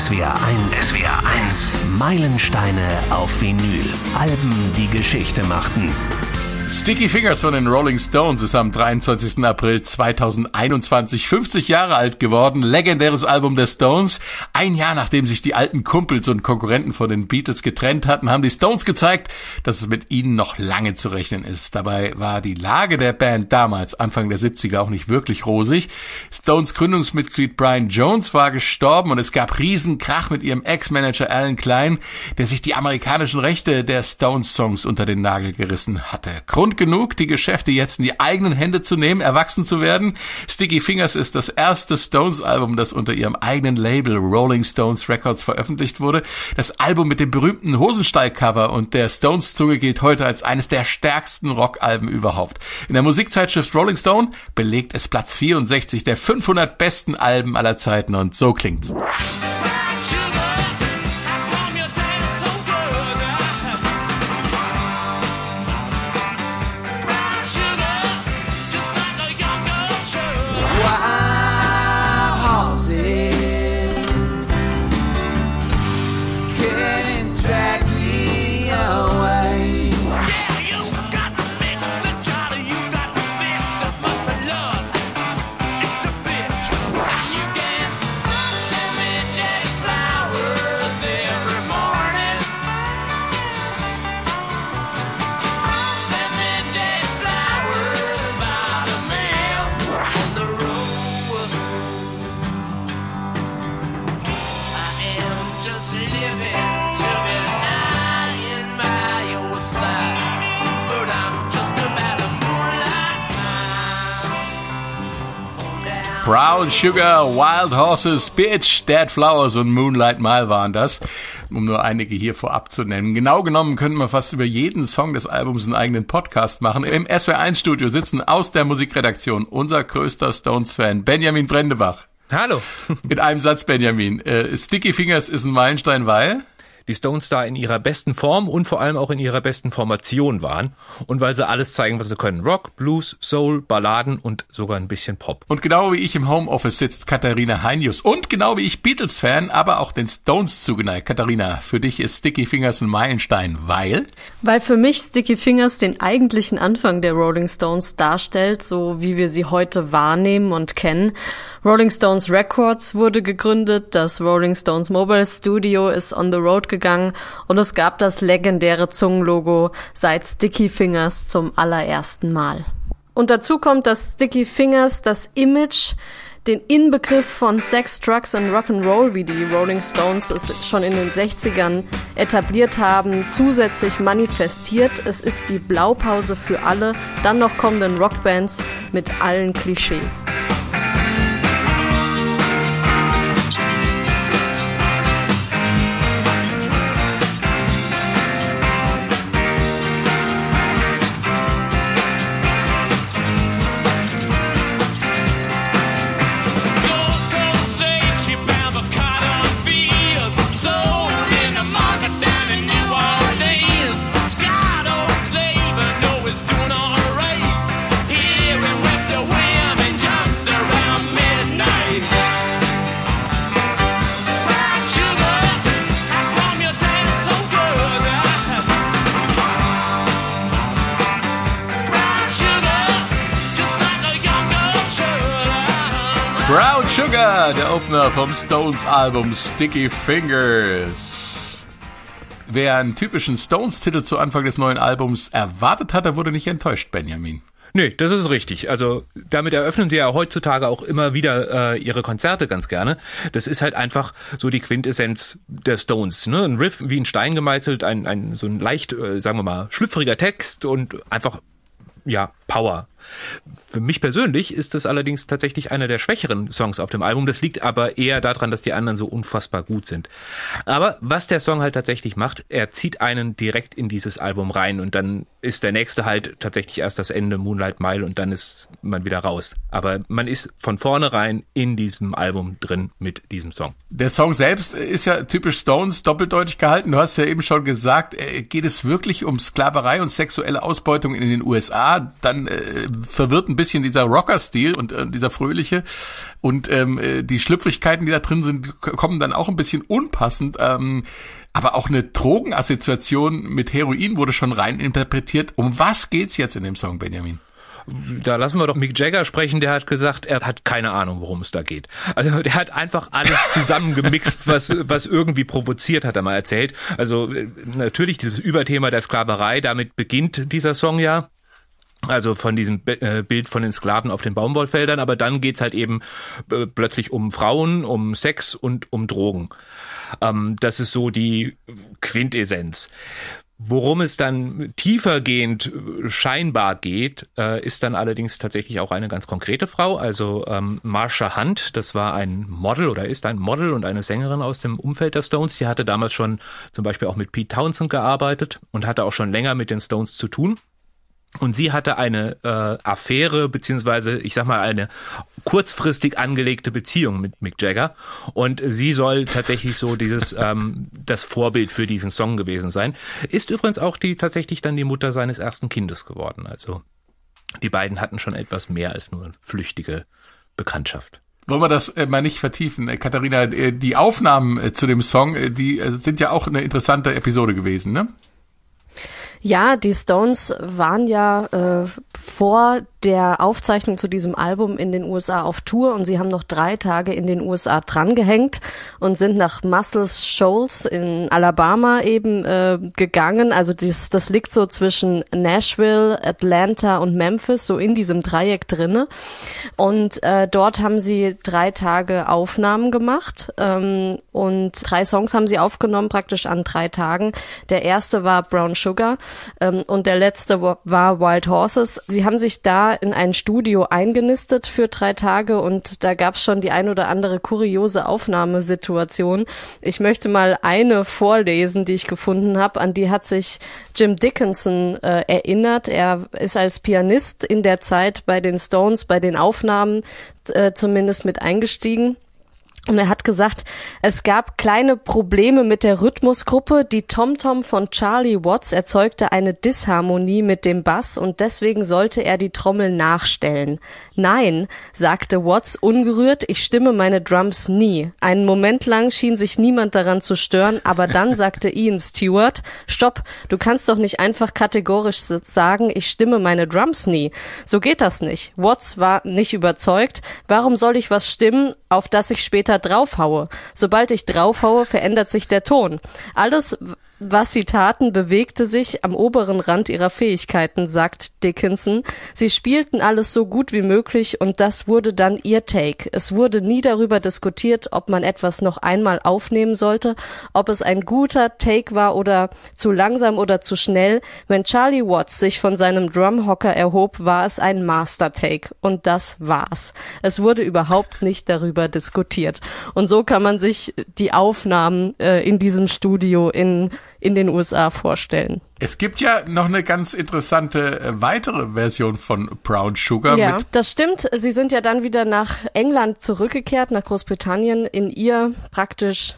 SWR 1. SWR 1. Meilensteine auf Vinyl. Alben, die Geschichte machten. Sticky Fingers von den Rolling Stones ist am 23. April 2021 50 Jahre alt geworden. Legendäres Album der Stones. Ein Jahr nachdem sich die alten Kumpels und Konkurrenten von den Beatles getrennt hatten, haben die Stones gezeigt, dass es mit ihnen noch lange zu rechnen ist. Dabei war die Lage der Band damals, Anfang der 70er, auch nicht wirklich rosig. Stones Gründungsmitglied Brian Jones war gestorben und es gab Riesenkrach mit ihrem Ex-Manager Alan Klein, der sich die amerikanischen Rechte der Stones-Songs unter den Nagel gerissen hatte. Grund genug, die Geschäfte jetzt in die eigenen Hände zu nehmen, erwachsen zu werden. Sticky Fingers ist das erste Stones-Album, das unter ihrem eigenen Label Rolling Stones Records veröffentlicht wurde. Das Album mit dem berühmten Hosenstall-Cover und der Stones-Zunge gilt heute als eines der stärksten Rockalben überhaupt. In der Musikzeitschrift Rolling Stone belegt es Platz 64 der 500 besten Alben aller Zeiten und so klingt's. Brown Sugar, Wild Horses, Bitch, Dead Flowers und Moonlight Mile waren das, um nur einige hier vorab zu nennen. Genau genommen könnten wir fast über jeden Song des Albums einen eigenen Podcast machen. Im SWR1 Studio sitzen aus der Musikredaktion unser größter Stones-Fan, Benjamin Brendebach. Hallo. Mit einem Satz, Benjamin. Äh, Sticky Fingers ist ein Meilenstein, weil? Die Stones da in ihrer besten Form und vor allem auch in ihrer besten Formation waren und weil sie alles zeigen, was sie können. Rock, Blues, Soul, Balladen und sogar ein bisschen Pop. Und genau wie ich im Homeoffice sitzt Katharina Heinius und genau wie ich Beatles-Fan, aber auch den Stones zugeneigt. Katharina, für dich ist Sticky Fingers ein Meilenstein, weil? Weil für mich Sticky Fingers den eigentlichen Anfang der Rolling Stones darstellt, so wie wir sie heute wahrnehmen und kennen. Rolling Stones Records wurde gegründet, das Rolling Stones Mobile Studio ist on the road gegangen und es gab das legendäre Zungenlogo seit Sticky Fingers zum allerersten Mal. Und dazu kommt, dass Sticky Fingers das Image den Inbegriff von Sex, Drugs und Rock'n'Roll, wie die Rolling Stones es schon in den 60ern etabliert haben, zusätzlich manifestiert. Es ist die Blaupause für alle dann noch kommenden Rockbands mit allen Klischees. Brown Sugar, der Opener vom Stones Album Sticky Fingers. Wer einen typischen Stones-Titel zu Anfang des neuen Albums erwartet hat, der wurde nicht enttäuscht, Benjamin. Nee, das ist richtig. Also damit eröffnen sie ja heutzutage auch immer wieder äh, ihre Konzerte ganz gerne. Das ist halt einfach so die Quintessenz der Stones. Ne? Ein Riff wie ein Stein gemeißelt, ein, ein so ein leicht, äh, sagen wir mal, schlüpfriger Text und einfach ja Power. Für mich persönlich ist das allerdings tatsächlich einer der schwächeren Songs auf dem Album. Das liegt aber eher daran, dass die anderen so unfassbar gut sind. Aber was der Song halt tatsächlich macht, er zieht einen direkt in dieses Album rein und dann ist der nächste halt tatsächlich erst das Ende Moonlight Mile und dann ist man wieder raus. Aber man ist von vornherein in diesem Album drin mit diesem Song. Der Song selbst ist ja typisch Stones, doppeldeutig gehalten. Du hast ja eben schon gesagt, äh, geht es wirklich um Sklaverei und sexuelle Ausbeutung in den USA? Dann äh, verwirrt ein bisschen dieser Rocker-Stil und äh, dieser fröhliche und ähm, äh, die Schlüpfrigkeiten, die da drin sind, kommen dann auch ein bisschen unpassend. Ähm, aber auch eine Drogenassoziation mit Heroin wurde schon rein interpretiert. Um was geht's jetzt in dem Song, Benjamin? da lassen wir doch Mick Jagger sprechen, der hat gesagt, er hat keine Ahnung, worum es da geht. Also der hat einfach alles zusammengemixt, was, was irgendwie provoziert, hat er mal erzählt. Also äh, natürlich dieses Überthema der Sklaverei, damit beginnt dieser Song ja. Also von diesem äh, Bild von den Sklaven auf den Baumwollfeldern, aber dann geht's halt eben äh, plötzlich um Frauen, um Sex und um Drogen. Ähm, das ist so die Quintessenz. Worum es dann tiefergehend scheinbar geht, äh, ist dann allerdings tatsächlich auch eine ganz konkrete Frau, also ähm, Marsha Hunt. Das war ein Model oder ist ein Model und eine Sängerin aus dem Umfeld der Stones. Die hatte damals schon zum Beispiel auch mit Pete Townsend gearbeitet und hatte auch schon länger mit den Stones zu tun. Und sie hatte eine äh, Affäre, beziehungsweise, ich sag mal, eine kurzfristig angelegte Beziehung mit Mick Jagger. Und sie soll tatsächlich so dieses, ähm, das Vorbild für diesen Song gewesen sein. Ist übrigens auch die tatsächlich dann die Mutter seines ersten Kindes geworden. Also die beiden hatten schon etwas mehr als nur flüchtige Bekanntschaft. Wollen wir das äh, mal nicht vertiefen? Äh, Katharina, äh, die Aufnahmen zu dem Song, die sind ja auch eine interessante Episode gewesen, ne? Ja, die Stones waren ja äh, vor der Aufzeichnung zu diesem Album in den USA auf Tour und sie haben noch drei Tage in den USA drangehängt und sind nach Muscles Shoals in Alabama eben äh, gegangen. Also das, das liegt so zwischen Nashville, Atlanta und Memphis, so in diesem Dreieck drinne. Und äh, dort haben sie drei Tage Aufnahmen gemacht ähm, und drei Songs haben sie aufgenommen, praktisch an drei Tagen. Der erste war Brown Sugar ähm, und der letzte war Wild Horses. Sie haben sich da in ein Studio eingenistet für drei Tage und da gab es schon die ein oder andere kuriose Aufnahmesituation. Ich möchte mal eine vorlesen, die ich gefunden habe. An die hat sich Jim Dickinson äh, erinnert. Er ist als Pianist in der Zeit bei den Stones, bei den Aufnahmen äh, zumindest mit eingestiegen. Und er hat gesagt, es gab kleine Probleme mit der Rhythmusgruppe. Die Tom-Tom von Charlie Watts erzeugte eine Disharmonie mit dem Bass und deswegen sollte er die Trommel nachstellen. Nein, sagte Watts ungerührt, ich stimme meine Drums nie. Einen Moment lang schien sich niemand daran zu stören, aber dann sagte Ian Stewart, stopp, du kannst doch nicht einfach kategorisch sagen, ich stimme meine Drums nie. So geht das nicht. Watts war nicht überzeugt. Warum soll ich was stimmen, auf das ich später draufhaue? Sobald ich draufhaue, verändert sich der Ton. Alles, was sie taten, bewegte sich am oberen Rand ihrer Fähigkeiten, sagt Dickinson. Sie spielten alles so gut wie möglich und das wurde dann ihr Take. Es wurde nie darüber diskutiert, ob man etwas noch einmal aufnehmen sollte, ob es ein guter Take war oder zu langsam oder zu schnell. Wenn Charlie Watts sich von seinem Drumhocker erhob, war es ein Master Take und das war's. Es wurde überhaupt nicht darüber diskutiert. Und so kann man sich die Aufnahmen äh, in diesem Studio in in den USA vorstellen. Es gibt ja noch eine ganz interessante äh, weitere Version von Brown Sugar. Ja, das stimmt. Sie sind ja dann wieder nach England zurückgekehrt, nach Großbritannien, in ihr praktisch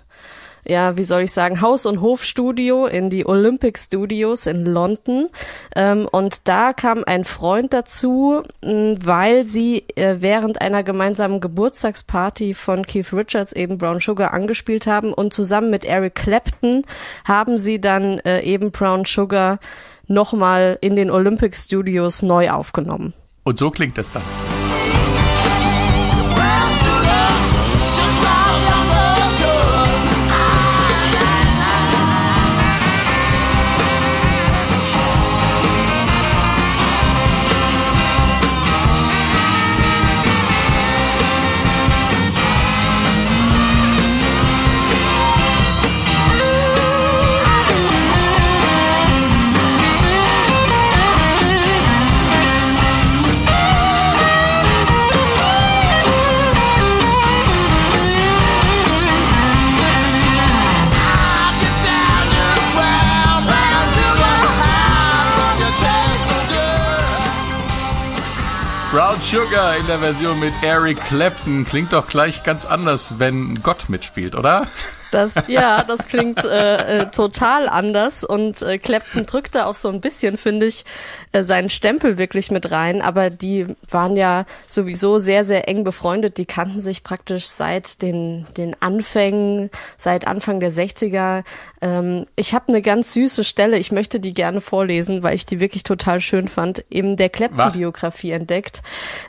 ja, wie soll ich sagen, Haus- und Hofstudio in die Olympic Studios in London. Ähm, und da kam ein Freund dazu, weil sie äh, während einer gemeinsamen Geburtstagsparty von Keith Richards eben Brown Sugar angespielt haben und zusammen mit Eric Clapton haben sie dann äh, eben Brown Sugar nochmal in den Olympic Studios neu aufgenommen. Und so klingt es dann. Sugar in der Version mit Eric Clapton. Klingt doch gleich ganz anders, wenn Gott mitspielt, oder? Das, ja, das klingt äh, äh, total anders und äh, Clapton drückt da auch so ein bisschen, finde ich, äh, seinen Stempel wirklich mit rein. Aber die waren ja sowieso sehr, sehr eng befreundet. Die kannten sich praktisch seit den, den Anfängen, seit Anfang der 60er. Ähm, ich habe eine ganz süße Stelle, ich möchte die gerne vorlesen, weil ich die wirklich total schön fand, in der Clapton-Biografie entdeckt,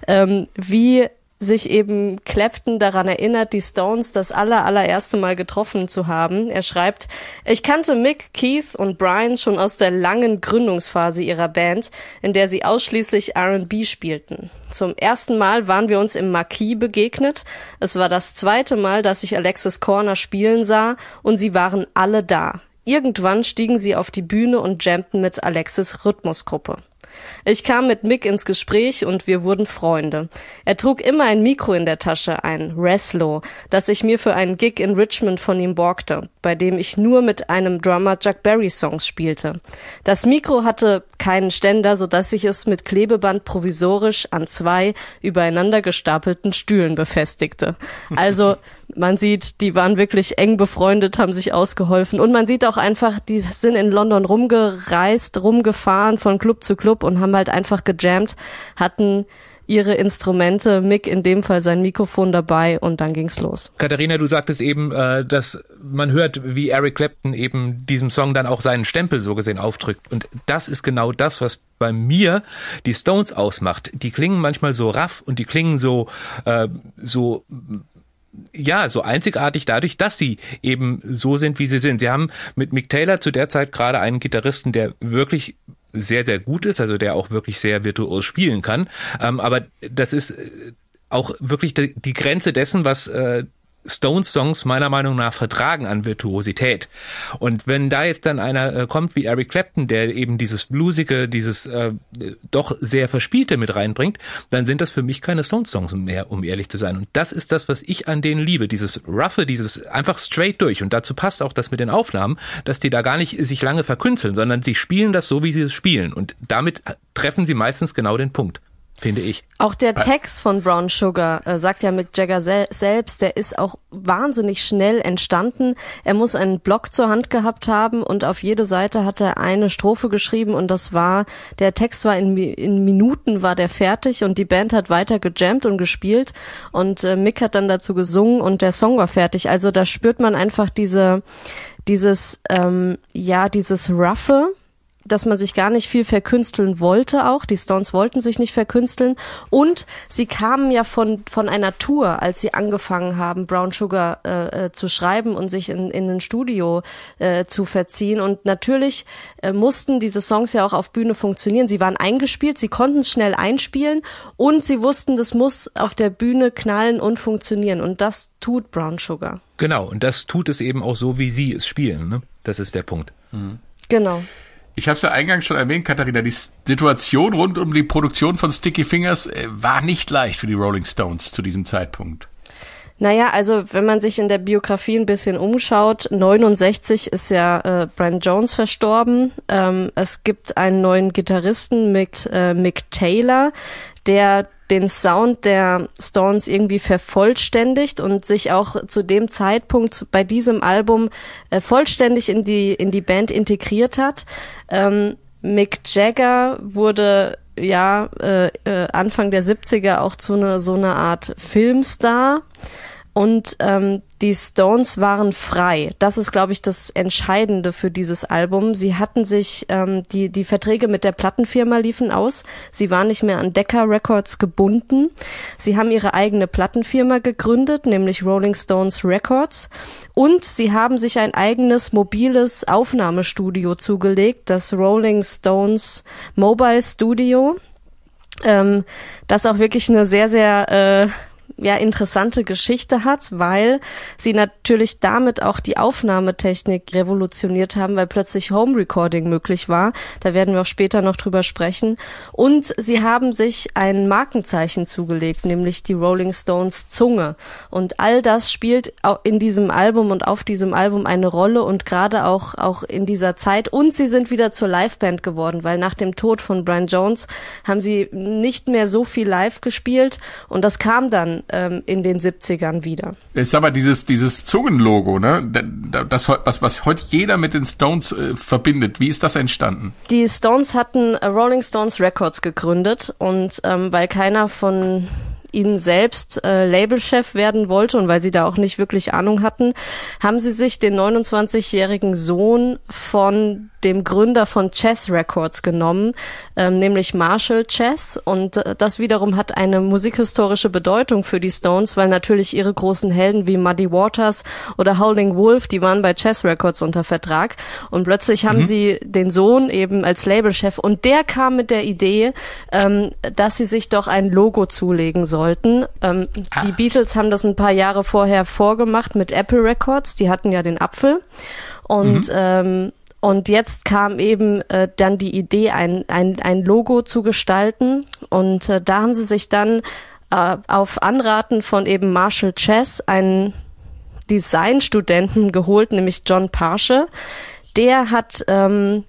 ähm, wie sich eben Clapton daran erinnert, die Stones das aller, allererste Mal getroffen zu haben. Er schreibt, ich kannte Mick, Keith und Brian schon aus der langen Gründungsphase ihrer Band, in der sie ausschließlich R&B spielten. Zum ersten Mal waren wir uns im Marquis begegnet. Es war das zweite Mal, dass ich Alexis Corner spielen sah und sie waren alle da. Irgendwann stiegen sie auf die Bühne und jammten mit Alexis Rhythmusgruppe. Ich kam mit Mick ins Gespräch und wir wurden Freunde. Er trug immer ein Mikro in der Tasche, ein Reslo, das ich mir für einen Gig in Richmond von ihm borgte, bei dem ich nur mit einem Drummer Chuck Berry Songs spielte. Das Mikro hatte keinen Ständer, so dass ich es mit Klebeband provisorisch an zwei übereinander gestapelten Stühlen befestigte. Also man sieht, die waren wirklich eng befreundet, haben sich ausgeholfen. Und man sieht auch einfach, die sind in London rumgereist, rumgefahren von Club zu Club und haben halt einfach gejammt, hatten ihre Instrumente, Mick in dem Fall sein Mikrofon dabei und dann ging's los. Katharina, du sagtest eben, äh, dass man hört, wie Eric Clapton eben diesem Song dann auch seinen Stempel so gesehen aufdrückt. Und das ist genau das, was bei mir die Stones ausmacht. Die klingen manchmal so raff und die klingen so, äh, so ja, so einzigartig dadurch, dass sie eben so sind, wie sie sind. Sie haben mit Mick Taylor zu der Zeit gerade einen Gitarristen, der wirklich sehr, sehr gut ist, also der auch wirklich sehr virtuos spielen kann. Ähm, aber das ist äh, auch wirklich die, die Grenze dessen, was äh, Stones-Songs meiner Meinung nach vertragen an Virtuosität. Und wenn da jetzt dann einer äh, kommt wie Eric Clapton, der eben dieses Bluesige, dieses äh, doch sehr Verspielte mit reinbringt, dann sind das für mich keine Stones-Songs mehr, um ehrlich zu sein. Und das ist das, was ich an denen liebe. Dieses Roughe, dieses einfach straight durch. Und dazu passt auch das mit den Aufnahmen, dass die da gar nicht sich lange verkünsteln, sondern sie spielen das so, wie sie es spielen. Und damit treffen sie meistens genau den Punkt finde ich. Auch der Text von Brown Sugar äh, sagt ja Mick Jagger sel selbst, der ist auch wahnsinnig schnell entstanden. Er muss einen Block zur Hand gehabt haben und auf jede Seite hat er eine Strophe geschrieben und das war, der Text war in, in Minuten war der fertig und die Band hat weiter gejammt und gespielt und äh, Mick hat dann dazu gesungen und der Song war fertig. Also da spürt man einfach diese, dieses, ähm, ja, dieses Roughe, dass man sich gar nicht viel verkünsteln wollte auch. Die Stones wollten sich nicht verkünsteln. Und sie kamen ja von, von einer Tour, als sie angefangen haben, Brown Sugar äh, äh, zu schreiben und sich in, in ein Studio äh, zu verziehen. Und natürlich äh, mussten diese Songs ja auch auf Bühne funktionieren. Sie waren eingespielt, sie konnten es schnell einspielen und sie wussten, das muss auf der Bühne knallen und funktionieren. Und das tut Brown Sugar. Genau, und das tut es eben auch so, wie sie es spielen. Ne? Das ist der Punkt. Mhm. Genau. Ich habe es ja eingangs schon erwähnt, Katharina, die Situation rund um die Produktion von Sticky Fingers äh, war nicht leicht für die Rolling Stones zu diesem Zeitpunkt. Naja, also wenn man sich in der Biografie ein bisschen umschaut, 69 ist ja äh, Brian Jones verstorben. Ähm, es gibt einen neuen Gitarristen mit äh, Mick Taylor, der den Sound der Stones irgendwie vervollständigt und sich auch zu dem Zeitpunkt bei diesem Album äh, vollständig in die in die Band integriert hat. Ähm, Mick Jagger wurde ja äh, äh, Anfang der 70er auch zu einer so einer Art Filmstar und ähm, die Stones waren frei. Das ist, glaube ich, das Entscheidende für dieses Album. Sie hatten sich, ähm, die, die Verträge mit der Plattenfirma liefen aus. Sie waren nicht mehr an Decca Records gebunden. Sie haben ihre eigene Plattenfirma gegründet, nämlich Rolling Stones Records. Und sie haben sich ein eigenes mobiles Aufnahmestudio zugelegt, das Rolling Stones Mobile Studio. Ähm, das auch wirklich eine sehr, sehr äh, ja interessante Geschichte hat, weil sie natürlich damit auch die Aufnahmetechnik revolutioniert haben, weil plötzlich Home Recording möglich war. Da werden wir auch später noch drüber sprechen. Und sie haben sich ein Markenzeichen zugelegt, nämlich die Rolling Stones Zunge. Und all das spielt in diesem Album und auf diesem Album eine Rolle und gerade auch auch in dieser Zeit. Und sie sind wieder zur Liveband geworden, weil nach dem Tod von Brian Jones haben sie nicht mehr so viel live gespielt und das kam dann ähm, in den 70ern wieder. Ist aber dieses, dieses Zungenlogo, ne? Das, was, was heute jeder mit den Stones äh, verbindet. Wie ist das entstanden? Die Stones hatten äh, Rolling Stones Records gegründet und ähm, weil keiner von ihnen selbst äh, Labelchef werden wollte und weil sie da auch nicht wirklich Ahnung hatten, haben sie sich den 29-jährigen Sohn von dem Gründer von Chess Records genommen, ähm, nämlich Marshall Chess. Und äh, das wiederum hat eine musikhistorische Bedeutung für die Stones, weil natürlich ihre großen Helden wie Muddy Waters oder Howling Wolf, die waren bei Chess Records unter Vertrag. Und plötzlich haben mhm. sie den Sohn eben als Labelchef und der kam mit der Idee, ähm, dass sie sich doch ein Logo zulegen sollten. Ähm, ah. Die Beatles haben das ein paar Jahre vorher vorgemacht mit Apple Records, die hatten ja den Apfel. Und mhm. ähm, und jetzt kam eben äh, dann die Idee, ein, ein, ein Logo zu gestalten. Und äh, da haben sie sich dann äh, auf Anraten von eben Marshall Chess einen Designstudenten geholt, nämlich John Parsche. Der hat ähm,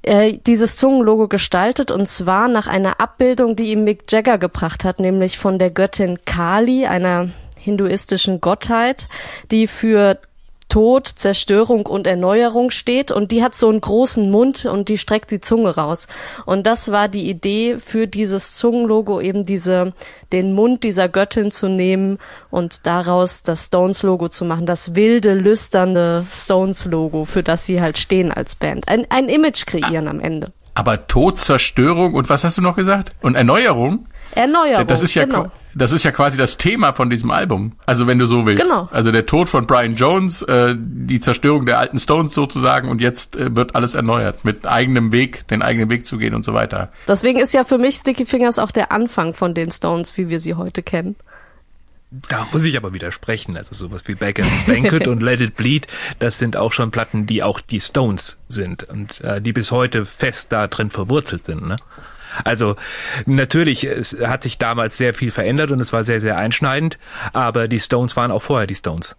äh, dieses Zungenlogo gestaltet und zwar nach einer Abbildung, die ihm Mick Jagger gebracht hat, nämlich von der Göttin Kali, einer hinduistischen Gottheit, die für Tod, Zerstörung und Erneuerung steht und die hat so einen großen Mund und die streckt die Zunge raus. Und das war die Idee für dieses Zungenlogo, eben diese, den Mund dieser Göttin zu nehmen und daraus das Stones-Logo zu machen, das wilde, lüsternde Stones-Logo, für das sie halt stehen als Band. Ein, ein Image kreieren am Ende. Aber Tod, Zerstörung und was hast du noch gesagt? Und Erneuerung? Erneuerung. Das ist ja, genau. das ist ja quasi das Thema von diesem Album. Also wenn du so willst. Genau. Also der Tod von Brian Jones, äh, die Zerstörung der alten Stones sozusagen und jetzt äh, wird alles erneuert mit eigenem Weg, den eigenen Weg zu gehen und so weiter. Deswegen ist ja für mich Sticky Fingers auch der Anfang von den Stones, wie wir sie heute kennen. Da muss ich aber widersprechen. Also sowas wie Back and Spank und Let It Bleed, das sind auch schon Platten, die auch die Stones sind und äh, die bis heute fest da drin verwurzelt sind. Ne? Also natürlich, es hat sich damals sehr viel verändert und es war sehr, sehr einschneidend, aber die Stones waren auch vorher die Stones.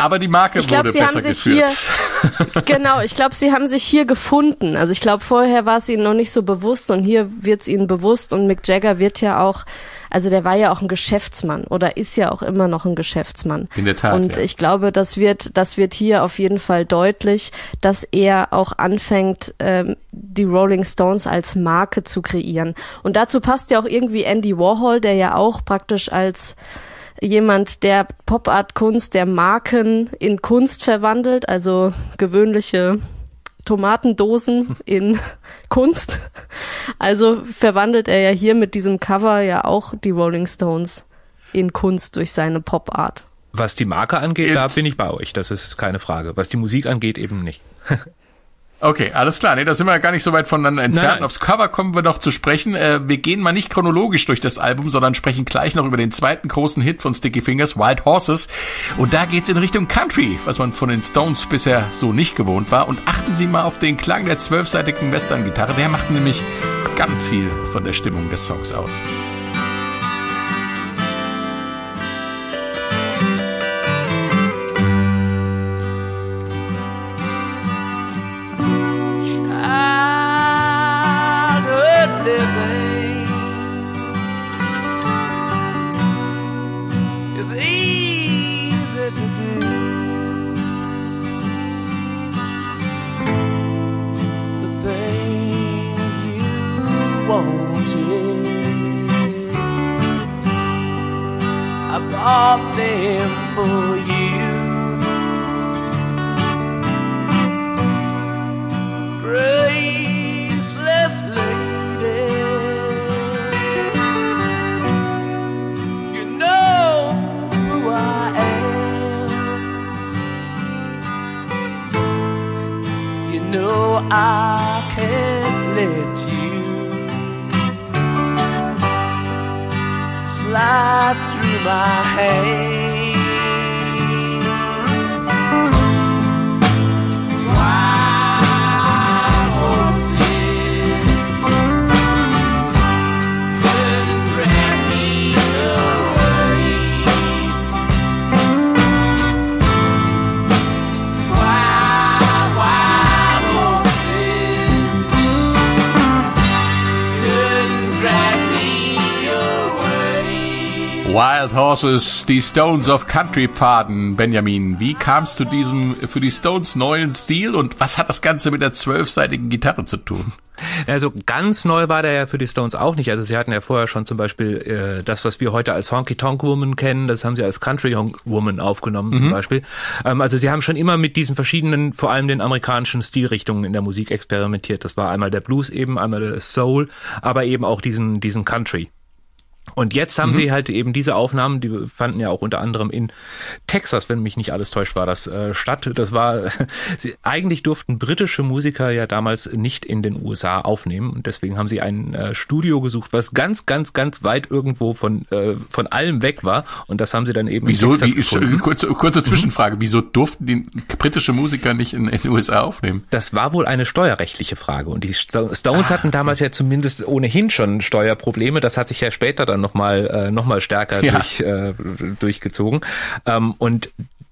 Aber die Marke ich glaub, wurde sie besser haben sich geführt. Hier, genau, ich glaube, sie haben sich hier gefunden. Also ich glaube, vorher war es ihnen noch nicht so bewusst und hier wird es ihnen bewusst und Mick Jagger wird ja auch also der war ja auch ein Geschäftsmann oder ist ja auch immer noch ein Geschäftsmann. In der Tat. Und ja. ich glaube, das wird, das wird hier auf jeden Fall deutlich, dass er auch anfängt, ähm, die Rolling Stones als Marke zu kreieren. Und dazu passt ja auch irgendwie Andy Warhol, der ja auch praktisch als jemand, der Pop-Art-Kunst, der Marken in Kunst verwandelt, also gewöhnliche Tomatendosen in Kunst. Also verwandelt er ja hier mit diesem Cover ja auch die Rolling Stones in Kunst durch seine Pop-Art. Was die Marke angeht, Jetzt. da bin ich bei euch, das ist keine Frage. Was die Musik angeht, eben nicht. Okay, alles klar. Nee, da sind wir ja gar nicht so weit voneinander entfernt. Nein. Aufs Cover kommen wir noch zu sprechen. Äh, wir gehen mal nicht chronologisch durch das Album, sondern sprechen gleich noch über den zweiten großen Hit von Sticky Fingers, Wild Horses. Und da geht's in Richtung Country, was man von den Stones bisher so nicht gewohnt war. Und achten Sie mal auf den Klang der zwölfseitigen Western-Gitarre. Der macht nämlich ganz viel von der Stimmung des Songs aus. wanted. I bought them for you. Graceless lady, you know who I am. You know I can't let you. light through my hair. Wild Horses, die Stones of Country Pfaden. Benjamin, wie kamst du diesem für die Stones neuen Stil und was hat das Ganze mit der zwölfseitigen Gitarre zu tun? Also ganz neu war der ja für die Stones auch nicht. Also sie hatten ja vorher schon zum Beispiel äh, das, was wir heute als Honky Tonk Woman kennen, das haben sie als Country Woman aufgenommen mhm. zum Beispiel. Ähm, also sie haben schon immer mit diesen verschiedenen, vor allem den amerikanischen Stilrichtungen in der Musik experimentiert. Das war einmal der Blues eben, einmal der Soul, aber eben auch diesen, diesen Country. Und jetzt haben mhm. sie halt eben diese Aufnahmen, die fanden ja auch unter anderem in Texas, wenn mich nicht alles täuscht, war das äh, statt. Das war, sie, eigentlich durften britische Musiker ja damals nicht in den USA aufnehmen und deswegen haben sie ein äh, Studio gesucht, was ganz, ganz, ganz weit irgendwo von äh, von allem weg war und das haben sie dann eben wieso, in Texas wie, gefunden. Kurze, kurze Zwischenfrage, mhm. wieso durften die britische Musiker nicht in, in, den USA aufnehmen? Das war wohl eine steuerrechtliche Frage und die Stones ah, hatten damals okay. ja zumindest ohnehin schon Steuerprobleme. Das hat sich ja später dann nochmal äh, noch mal stärker ja. durch, äh, durchgezogen. Ähm, und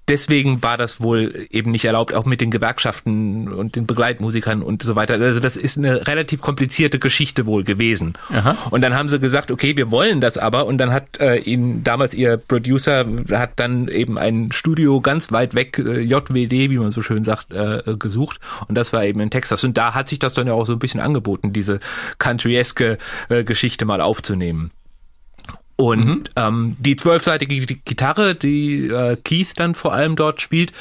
deswegen war das wohl eben nicht erlaubt, auch mit den Gewerkschaften und den Begleitmusikern und so weiter. Also das ist eine relativ komplizierte Geschichte wohl gewesen. Aha. Und dann haben sie gesagt, okay, wir wollen das aber. Und dann hat äh, ihnen damals ihr Producer hat dann eben ein Studio ganz weit weg, äh, JWD, wie man so schön sagt, äh, gesucht. Und das war eben in Texas. Und da hat sich das dann ja auch so ein bisschen angeboten, diese country-eske äh, Geschichte mal aufzunehmen. Und mhm. ähm, die zwölfseitige Gitarre, die äh, Keith dann vor allem dort spielt,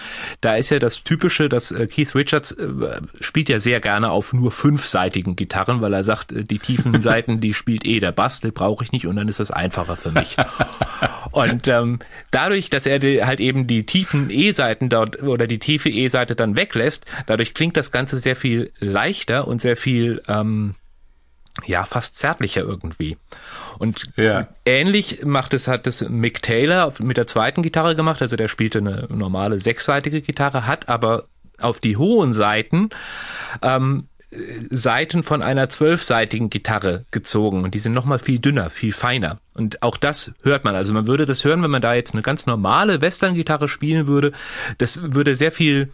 da ist ja das Typische, dass äh, Keith Richards äh, spielt ja sehr gerne auf nur fünfseitigen Gitarren, weil er sagt, äh, die tiefen Seiten, die spielt eh der Bass, die brauche ich nicht und dann ist das einfacher für mich. und ähm, dadurch, dass er die, halt eben die tiefen E-Seiten dort oder die tiefe E-Seite dann weglässt, dadurch klingt das Ganze sehr viel leichter und sehr viel ähm, ja fast zärtlicher irgendwie. Und ja. ähnlich macht es hat es Mick Taylor mit der zweiten Gitarre gemacht, also der spielte eine normale sechsseitige Gitarre, hat aber auf die hohen Seiten ähm, Seiten von einer zwölfseitigen Gitarre gezogen und die sind nochmal viel dünner, viel feiner. Und auch das hört man. Also man würde das hören, wenn man da jetzt eine ganz normale Western-Gitarre spielen würde. Das würde sehr viel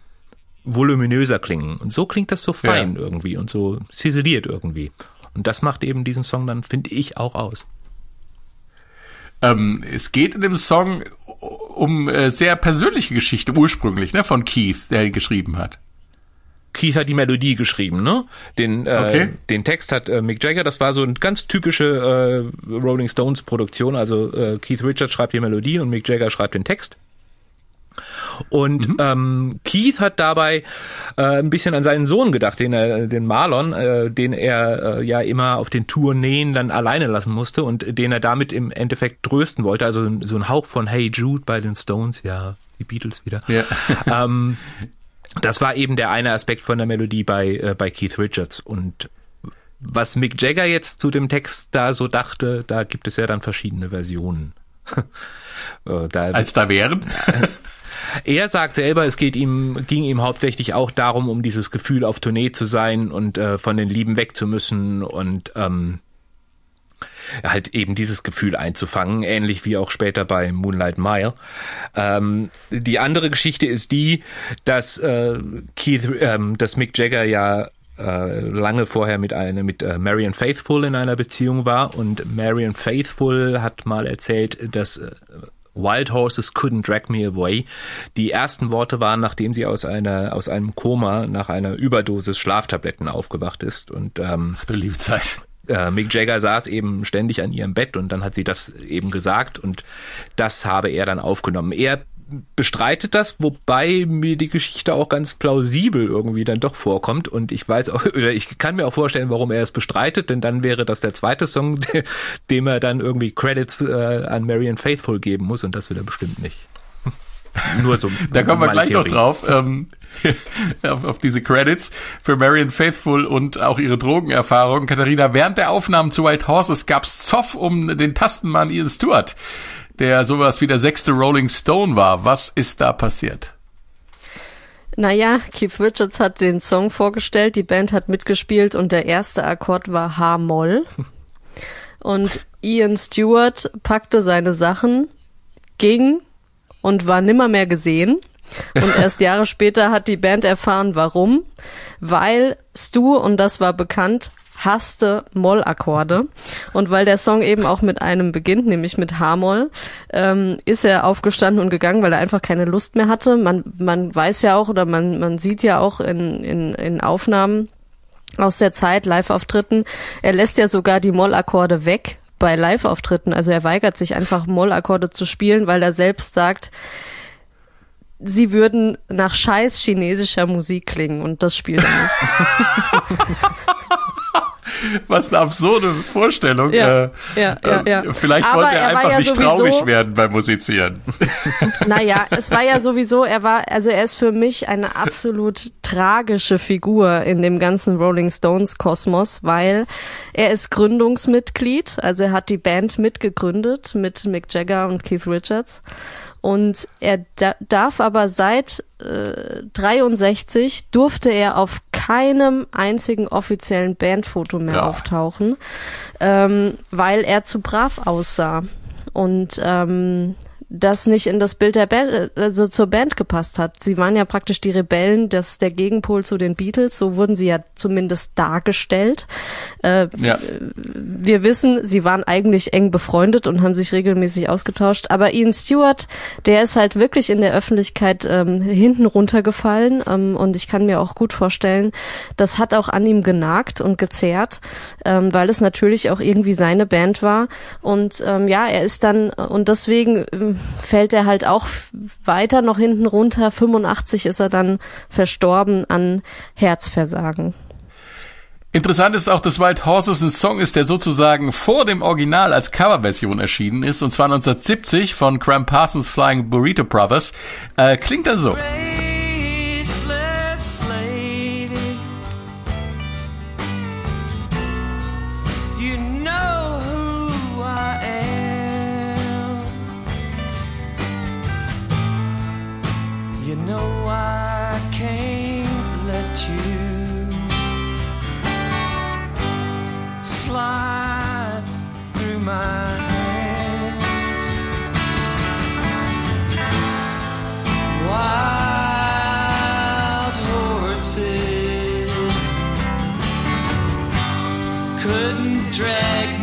voluminöser klingen. Und so klingt das so fein ja. irgendwie und so ziseliert irgendwie. Und das macht eben diesen Song dann, finde ich, auch aus. Ähm, es geht in dem Song um äh, sehr persönliche Geschichte ursprünglich, ne, von Keith, der ihn geschrieben hat. Keith hat die Melodie geschrieben, ne? Den, äh, okay. den Text hat äh, Mick Jagger, das war so eine ganz typische äh, Rolling Stones Produktion. Also äh, Keith Richards schreibt die Melodie und Mick Jagger schreibt den Text. Und mhm. ähm, Keith hat dabei äh, ein bisschen an seinen Sohn gedacht, den er, den Marlon, äh, den er äh, ja immer auf den Tourneen dann alleine lassen musste und den er damit im Endeffekt trösten wollte. Also so ein Hauch von Hey Jude bei den Stones, ja, die Beatles wieder. Ja. Ähm, das war eben der eine Aspekt von der Melodie bei, äh, bei Keith Richards und was Mick Jagger jetzt zu dem Text da so dachte, da gibt es ja dann verschiedene Versionen. Äh, da, Als da wären? Er sagt selber, es geht ihm, ging ihm hauptsächlich auch darum, um dieses Gefühl auf Tournee zu sein und äh, von den Lieben weg zu müssen und ähm, halt eben dieses Gefühl einzufangen, ähnlich wie auch später bei Moonlight Mile. Ähm, die andere Geschichte ist die, dass äh, Keith, ähm, dass Mick Jagger ja äh, lange vorher mit einer mit äh, Marion Faithful in einer Beziehung war und Marion Faithful hat mal erzählt, dass äh, Wild Horses couldn't drag me away. Die ersten Worte waren, nachdem sie aus einer aus einem Koma nach einer Überdosis Schlaftabletten aufgewacht ist und ähm, Ach, liebe Zeit. Äh, Mick Jagger saß eben ständig an ihrem Bett und dann hat sie das eben gesagt und das habe er dann aufgenommen. Er bestreitet das, wobei mir die Geschichte auch ganz plausibel irgendwie dann doch vorkommt und ich weiß auch, oder ich kann mir auch vorstellen, warum er es bestreitet, denn dann wäre das der zweite Song, dem er dann irgendwie Credits äh, an Marian Faithful geben muss und das will er bestimmt nicht. Nur so. da kommen wir gleich Theorie. noch drauf. Ähm, auf, auf diese Credits für Marion Faithful und auch ihre Drogenerfahrung. Katharina, während der Aufnahmen zu White Horses gab's Zoff um den Tastenmann Ian Stewart der sowas wie der sechste Rolling Stone war. Was ist da passiert? Naja, Keith Richards hat den Song vorgestellt, die Band hat mitgespielt und der erste Akkord war H-Moll. Und Ian Stewart packte seine Sachen, ging und war nimmer mehr gesehen. Und erst Jahre später hat die Band erfahren, warum. Weil Stu, und das war bekannt, hasste Mollakkorde. Und weil der Song eben auch mit einem beginnt, nämlich mit H-Moll, ähm, ist er aufgestanden und gegangen, weil er einfach keine Lust mehr hatte. Man, man weiß ja auch oder man, man sieht ja auch in, in, in Aufnahmen aus der Zeit, Live-Auftritten, er lässt ja sogar die Mollakkorde weg bei Live-Auftritten. Also er weigert sich einfach Mollakkorde zu spielen, weil er selbst sagt, sie würden nach scheiß chinesischer Musik klingen und das spielt er nicht. Was eine absurde Vorstellung. Ja, äh, ja, ja, ja. Vielleicht Aber wollte er, er einfach nicht sowieso- traurig werden beim Musizieren. Naja, es war ja sowieso, er war, also er ist für mich eine absolut tragische Figur in dem ganzen Rolling Stones Kosmos, weil er ist Gründungsmitglied, also er hat die Band mitgegründet mit Mick Jagger und Keith Richards. Und er da darf aber seit äh, 63 durfte er auf keinem einzigen offiziellen Bandfoto mehr Ja. auftauchen, ähm, weil er zu brav aussah und ähm, das nicht in das Bild der Band, also zur Band gepasst hat. Sie waren ja praktisch die Rebellen, das der Gegenpol zu den Beatles, so wurden sie ja zumindest dargestellt. Äh, Ja. wir wissen, sie waren eigentlich eng befreundet und haben sich regelmäßig ausgetauscht. Aber Ian Stewart, der ist halt wirklich in der Öffentlichkeit ähm, hinten runtergefallen. Ähm, und ich kann mir auch gut vorstellen, das hat auch an ihm genagt und gezerrt, ähm, weil es natürlich auch irgendwie seine Band war. Und ähm, ja, er ist dann, und deswegen ähm, fällt er halt auch weiter noch hinten runter. 85 ist er dann verstorben an Herzversagen. Interessant ist auch, dass Wild Horses ein Song ist, der sozusagen vor dem Original als Coverversion erschienen ist, und zwar 1970 von Graham Parsons Flying Burrito Brothers. Äh, klingt dann so. Graceless drag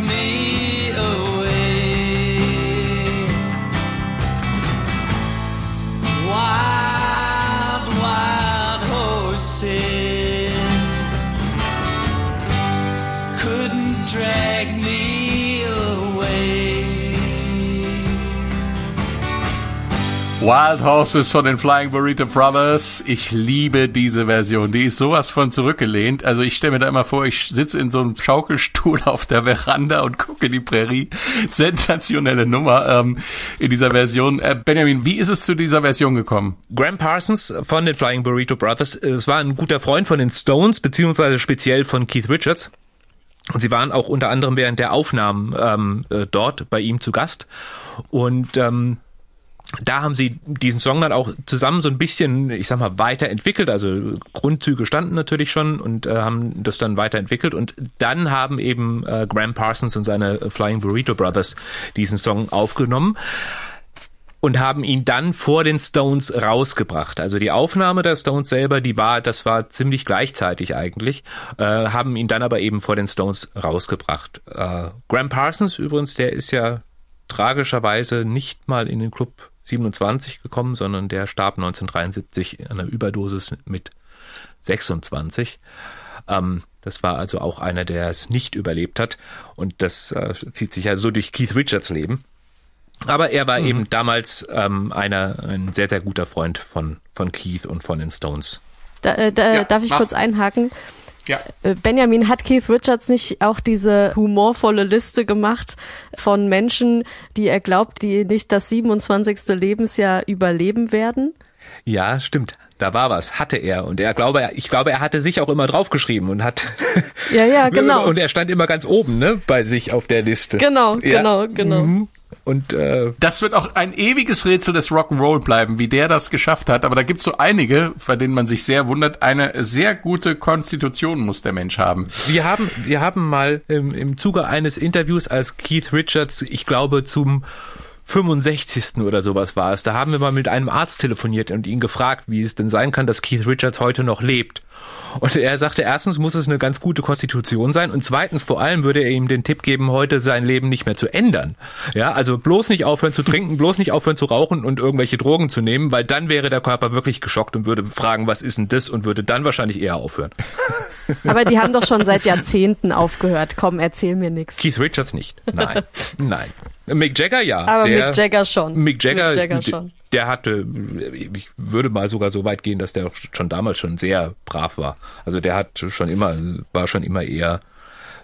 Wild Horses von den Flying Burrito Brothers. Ich liebe diese Version. Die ist sowas von zurückgelehnt. Also ich stelle mir da immer vor, ich sitze in so einem Schaukelstuhl auf der Veranda und gucke die Prärie. Sensationelle Nummer ähm, in dieser Version. Äh, Benjamin, wie ist es zu dieser Version gekommen? Graham Parsons von den Flying Burrito Brothers, es war ein guter Freund von den Stones, beziehungsweise speziell von Keith Richards. Und sie waren auch unter anderem während der Aufnahmen ähm, äh, dort bei ihm zu Gast. Und ähm, da haben sie diesen Song dann auch zusammen so ein bisschen, ich sag mal, weiterentwickelt. Also Grundzüge standen natürlich schon und äh, haben das dann weiterentwickelt. Und dann haben eben äh, Graham Parsons und seine Flying Burrito Brothers diesen Song aufgenommen und haben ihn dann vor den Stones rausgebracht. Also die Aufnahme der Stones selber, die war, das war ziemlich gleichzeitig eigentlich, äh, haben ihn dann aber eben vor den Stones rausgebracht. Äh, Graham Parsons übrigens, der ist ja tragischerweise nicht mal in den Club 27 gekommen, sondern der starb 1973 an einer Überdosis mit 26. Ähm, das war also auch einer, der es nicht überlebt hat. Und das äh, zieht sich also so durch Keith Richards Leben. Aber er war eben damals ähm, einer, ein sehr, sehr guter Freund von, von Keith und von den Stones. Da, äh, da, Ja, darf ich mach. kurz einhaken? Ja. Äh, Benjamin, hat Keith Richards nicht auch diese humorvolle Liste gemacht von Menschen, die er glaubt, die nicht das 27. Lebensjahr überleben werden? Ja, stimmt. Da war was, hatte er. Und er glaube, ich glaube, er hatte sich auch immer draufgeschrieben und hat. Ja, ja, genau. Und er stand immer ganz oben, ne, bei sich auf der Liste. Genau, Ja. genau, genau. Mhm. Und äh, Das wird auch ein ewiges Rätsel des Rock'n'Roll bleiben, wie der das geschafft hat. Aber da gibt's so einige, bei denen man sich sehr wundert. Eine sehr gute Konstitution muss der Mensch haben. wir haben, wir haben mal im, im Zuge eines Interviews, als Keith Richards, ich glaube, zum 65. oder sowas war es. Da haben wir mal mit einem Arzt telefoniert und ihn gefragt, wie es denn sein kann, dass Keith Richards heute noch lebt. Und er sagte, erstens muss es eine ganz gute Konstitution sein und zweitens vor allem würde er ihm den Tipp geben, heute sein Leben nicht mehr zu ändern. Ja, also bloß nicht aufhören zu trinken, bloß nicht aufhören zu rauchen und irgendwelche Drogen zu nehmen, weil dann wäre der Körper wirklich geschockt und würde fragen, was ist denn das und würde dann wahrscheinlich eher aufhören. Aber die haben doch schon seit Jahrzehnten aufgehört. Komm, erzähl mir nichts. Keith Richards nicht. Nein. Nein. Mick Jagger ja. Aber der, Mick Jagger schon. Mick Jagger, Mick Jagger schon. Der hatte, ich würde mal sogar so weit gehen, dass der schon damals schon sehr brav war. Also der hat schon immer, war schon immer eher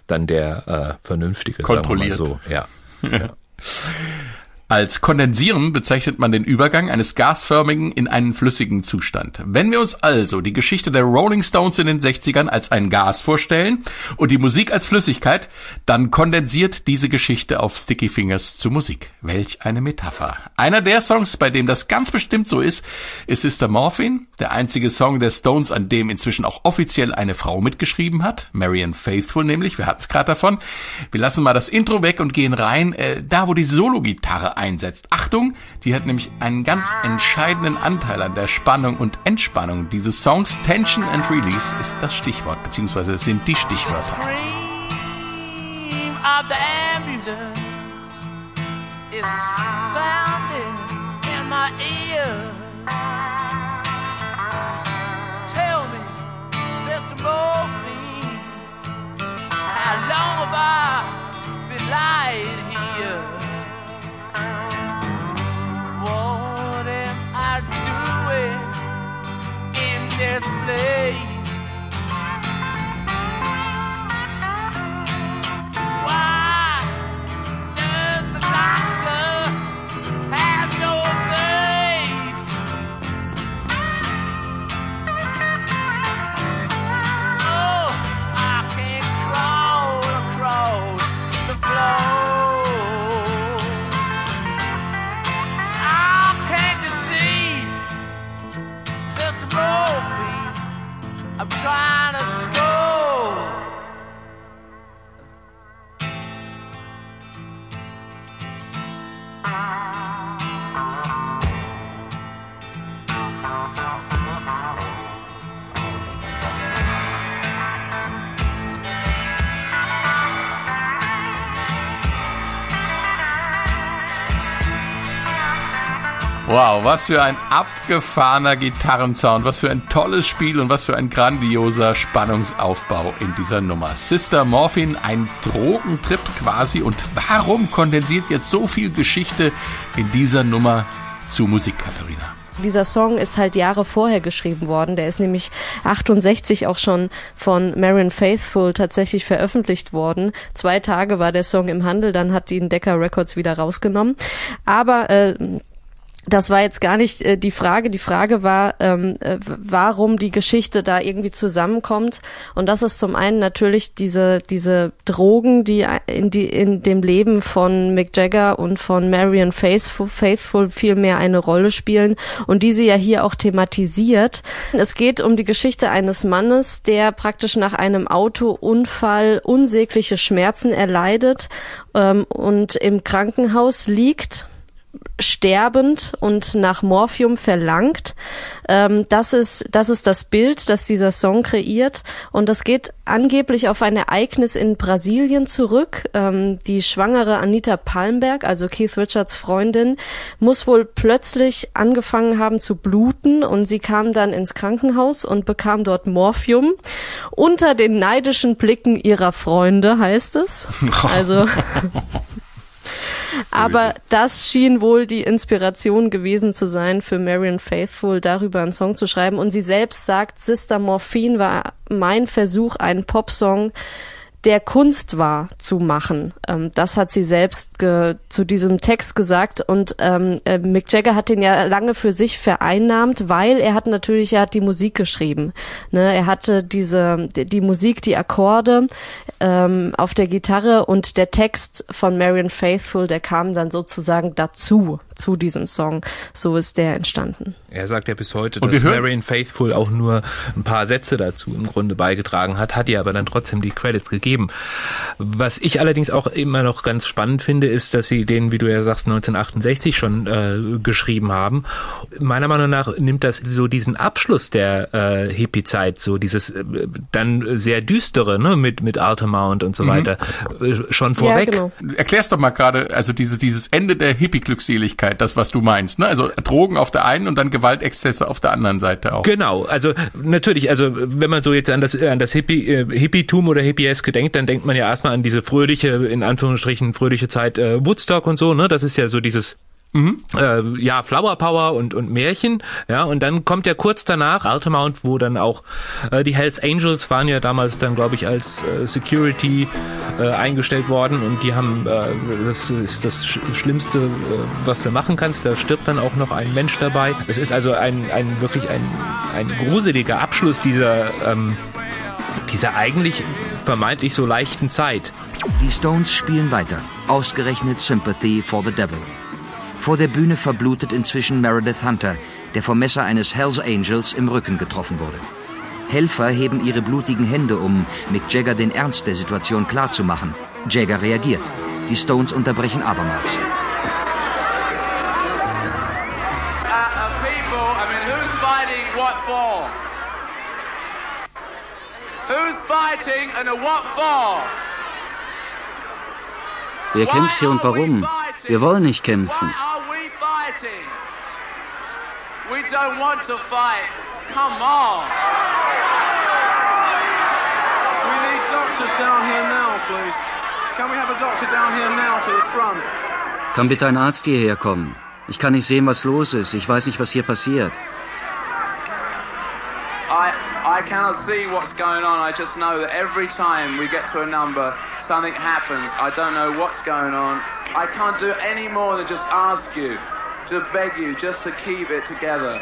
dann der äh, vernünftige, Kontrolliert. sagen wir mal so. Ja. Als Kondensieren bezeichnet man den Übergang eines gasförmigen in einen flüssigen Zustand. Wenn wir uns also die Geschichte der Rolling Stones in den 60ern als ein Gas vorstellen und die Musik als Flüssigkeit, dann kondensiert diese Geschichte auf Sticky Fingers zu Musik. Welch eine Metapher. Einer der Songs, bei dem das ganz bestimmt so ist, ist Sister Morphine, der einzige Song der Stones, an dem inzwischen auch offiziell eine Frau mitgeschrieben hat, Marian Faithful nämlich, wir hatten es gerade davon. Wir lassen mal das Intro weg und gehen rein, äh, da wo die Solo-Gitarre einsetzt. Achtung, die hat nämlich einen ganz entscheidenden Anteil an der Spannung und Entspannung dieses Songs. Tension and Release ist das Stichwort, beziehungsweise es sind die Stichwörter. how long have I been lying late. Wow, was für ein abgefahrener Gitarrensound, was für ein tolles Spiel und was für ein grandioser Spannungsaufbau in dieser Nummer. Sister Morphine, ein Drogentrip quasi. Und warum kondensiert jetzt so viel Geschichte in dieser Nummer zu Musik, Katharina? Dieser Song ist halt Jahre vorher geschrieben worden. Der ist nämlich 68 auch schon von Marion Faithful tatsächlich veröffentlicht worden. Zwei Tage war der Song im Handel, dann hat ihn Decca Records wieder rausgenommen. Aber äh, das war jetzt gar nicht äh, die Frage. Die Frage war, ähm, äh, warum die Geschichte da irgendwie zusammenkommt. Und das ist zum einen natürlich diese, diese Drogen, die in, die in dem Leben von Mick Jagger und von Marion Faithful, Faithful viel mehr eine Rolle spielen und die sie ja hier auch thematisiert. Es geht um die Geschichte eines Mannes, der praktisch nach einem Autounfall unsägliche Schmerzen erleidet ähm, und im Krankenhaus liegt sterbend und nach Morphium verlangt. Ähm, das ist das ist das Bild, das dieser Song kreiert und das geht angeblich auf ein Ereignis in Brasilien zurück. Ähm, die schwangere Anita Palmberg, also Keith Richards Freundin, muss wohl plötzlich angefangen haben zu bluten und sie kam dann ins Krankenhaus und bekam dort Morphium unter den neidischen Blicken ihrer Freunde, heißt es. Also aber das schien wohl die Inspiration gewesen zu sein für Marion Faithful, darüber einen Song zu schreiben. Und sie selbst sagt, Sister Morphine war mein Versuch, einen Popsong der Kunst war zu machen. Ähm, das hat sie selbst zu diesem Text gesagt und ähm, äh, Mick Jagger hat den ja lange für sich vereinnahmt, weil er hat natürlich, er hat die Musik geschrieben. Ne? Er hatte diese die, die Musik, die Akkorde ähm, auf der Gitarre und der Text von Marion Faithful, der kam dann sozusagen dazu zu diesem Song. So ist der entstanden. Er sagt ja bis heute, dass Marion Faithful auch nur ein paar Sätze dazu im Grunde beigetragen hat, hat ihr aber dann trotzdem die Credits gegeben. Was ich allerdings auch immer noch ganz spannend finde, ist, dass sie den, wie du ja sagst, 1968 schon äh, geschrieben haben. Meiner Meinung nach nimmt das so diesen Abschluss der äh, Hippie-Zeit, so dieses äh, dann sehr düstere, ne, mit mit Altamount und so weiter, äh, schon vorweg. Ja, genau. Erklär's doch mal gerade, also dieses, dieses Ende der Hippie-Glückseligkeit, das, was du meinst, ne? Also Drogen auf der einen und dann Gewaltexzesse auf der anderen Seite auch. Genau, also natürlich, also wenn man so jetzt an das an das Hippie äh, Hippietum oder Hippieske denkt, dann denkt man ja erstmal an diese fröhliche in Anführungsstrichen fröhliche Zeit äh, Woodstock und so, ne? Das ist ja so dieses äh, ja, Flower Power und, und Märchen, ja, und dann kommt ja kurz danach Altamount, wo dann auch äh, die Hells Angels waren ja damals dann, glaube ich, als äh, Security äh, eingestellt worden und die haben, äh, das ist das Sch Schlimmste, äh, was du machen kannst, da stirbt dann auch noch ein Mensch dabei. Es ist also ein, ein wirklich ein, ein gruseliger Abschluss dieser, ähm, dieser eigentlich vermeintlich so leichten Zeit. Die Stones spielen weiter. Ausgerechnet Sympathy for the Devil. Vor der Bühne verblutet inzwischen Meredith Hunter, der vom Messer eines Hells Angels im Rücken getroffen wurde. Helfer heben ihre blutigen Hände, um Mick Jagger den Ernst der Situation klarzumachen. Jagger reagiert. Die Stones unterbrechen abermals. Uh, uh? Wer kämpft hier und warum? Wir wollen nicht kämpfen. Why are we fighting? We don't want to fight. Come on. We need doctors down here now, please. Can we have a doctor down here now to the front? Kann bitte ein Arzt hierher kommen? Ich kann nicht sehen, was los ist. Ich weiß nicht, was hier passiert. I I cannot see what's going on. I just know that every time we get to a number, something happens. I don't know what's going on. I can't do any more than just ask you, to beg you, just to keep it together.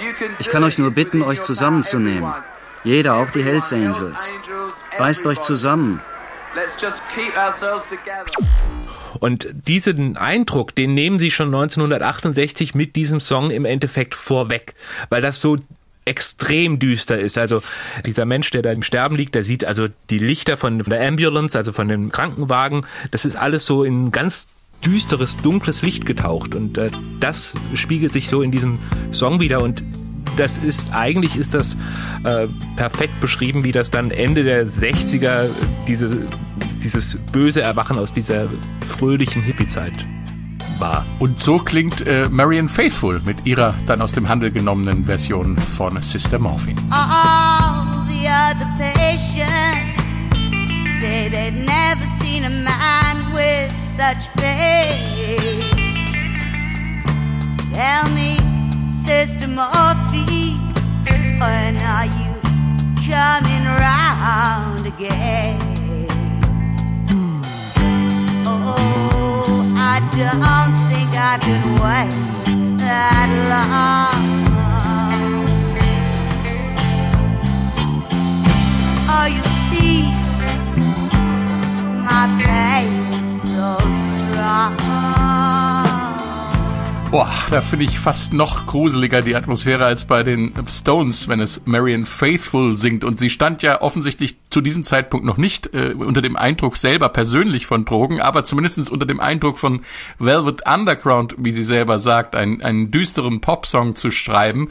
You can Ich kann euch nur bitten, euch zusammenzunehmen. Jeder, auch die Hells Angels. Reißt euch zusammen. Und diesen Eindruck, den nehmen sie schon 1968 mit diesem Song im Endeffekt vorweg, weil das so extrem düster ist. Also dieser Mensch, der da im Sterben liegt, der sieht also die Lichter von der Ambulance, also von dem Krankenwagen, das ist alles so in ganz düsteres, dunkles Licht getaucht und äh, das spiegelt sich so in diesem Song wieder und das ist eigentlich ist das äh, perfekt beschrieben, wie das dann Ende der 60er diese, dieses böse Erwachen aus dieser fröhlichen Hippie-Zeit war. Und so klingt äh, Marian Faithful mit ihrer dann aus dem Handel genommenen Version von Sister Morphine. All the other patients say they've never seen a man with such pain. Tell me, Sister Morphine, when are you coming round again? Oh, I don't think I can wait that long. Oh, you see, my pain. Boah, da finde ich fast noch gruseliger die Atmosphäre als bei den Stones, wenn es Marian Faithful singt. Und sie stand ja offensichtlich zu diesem Zeitpunkt noch nicht äh, unter dem Eindruck selber persönlich von Drogen, aber zumindest unter dem Eindruck von Velvet Underground, wie sie selber sagt, einen, einen düsteren Popsong zu schreiben.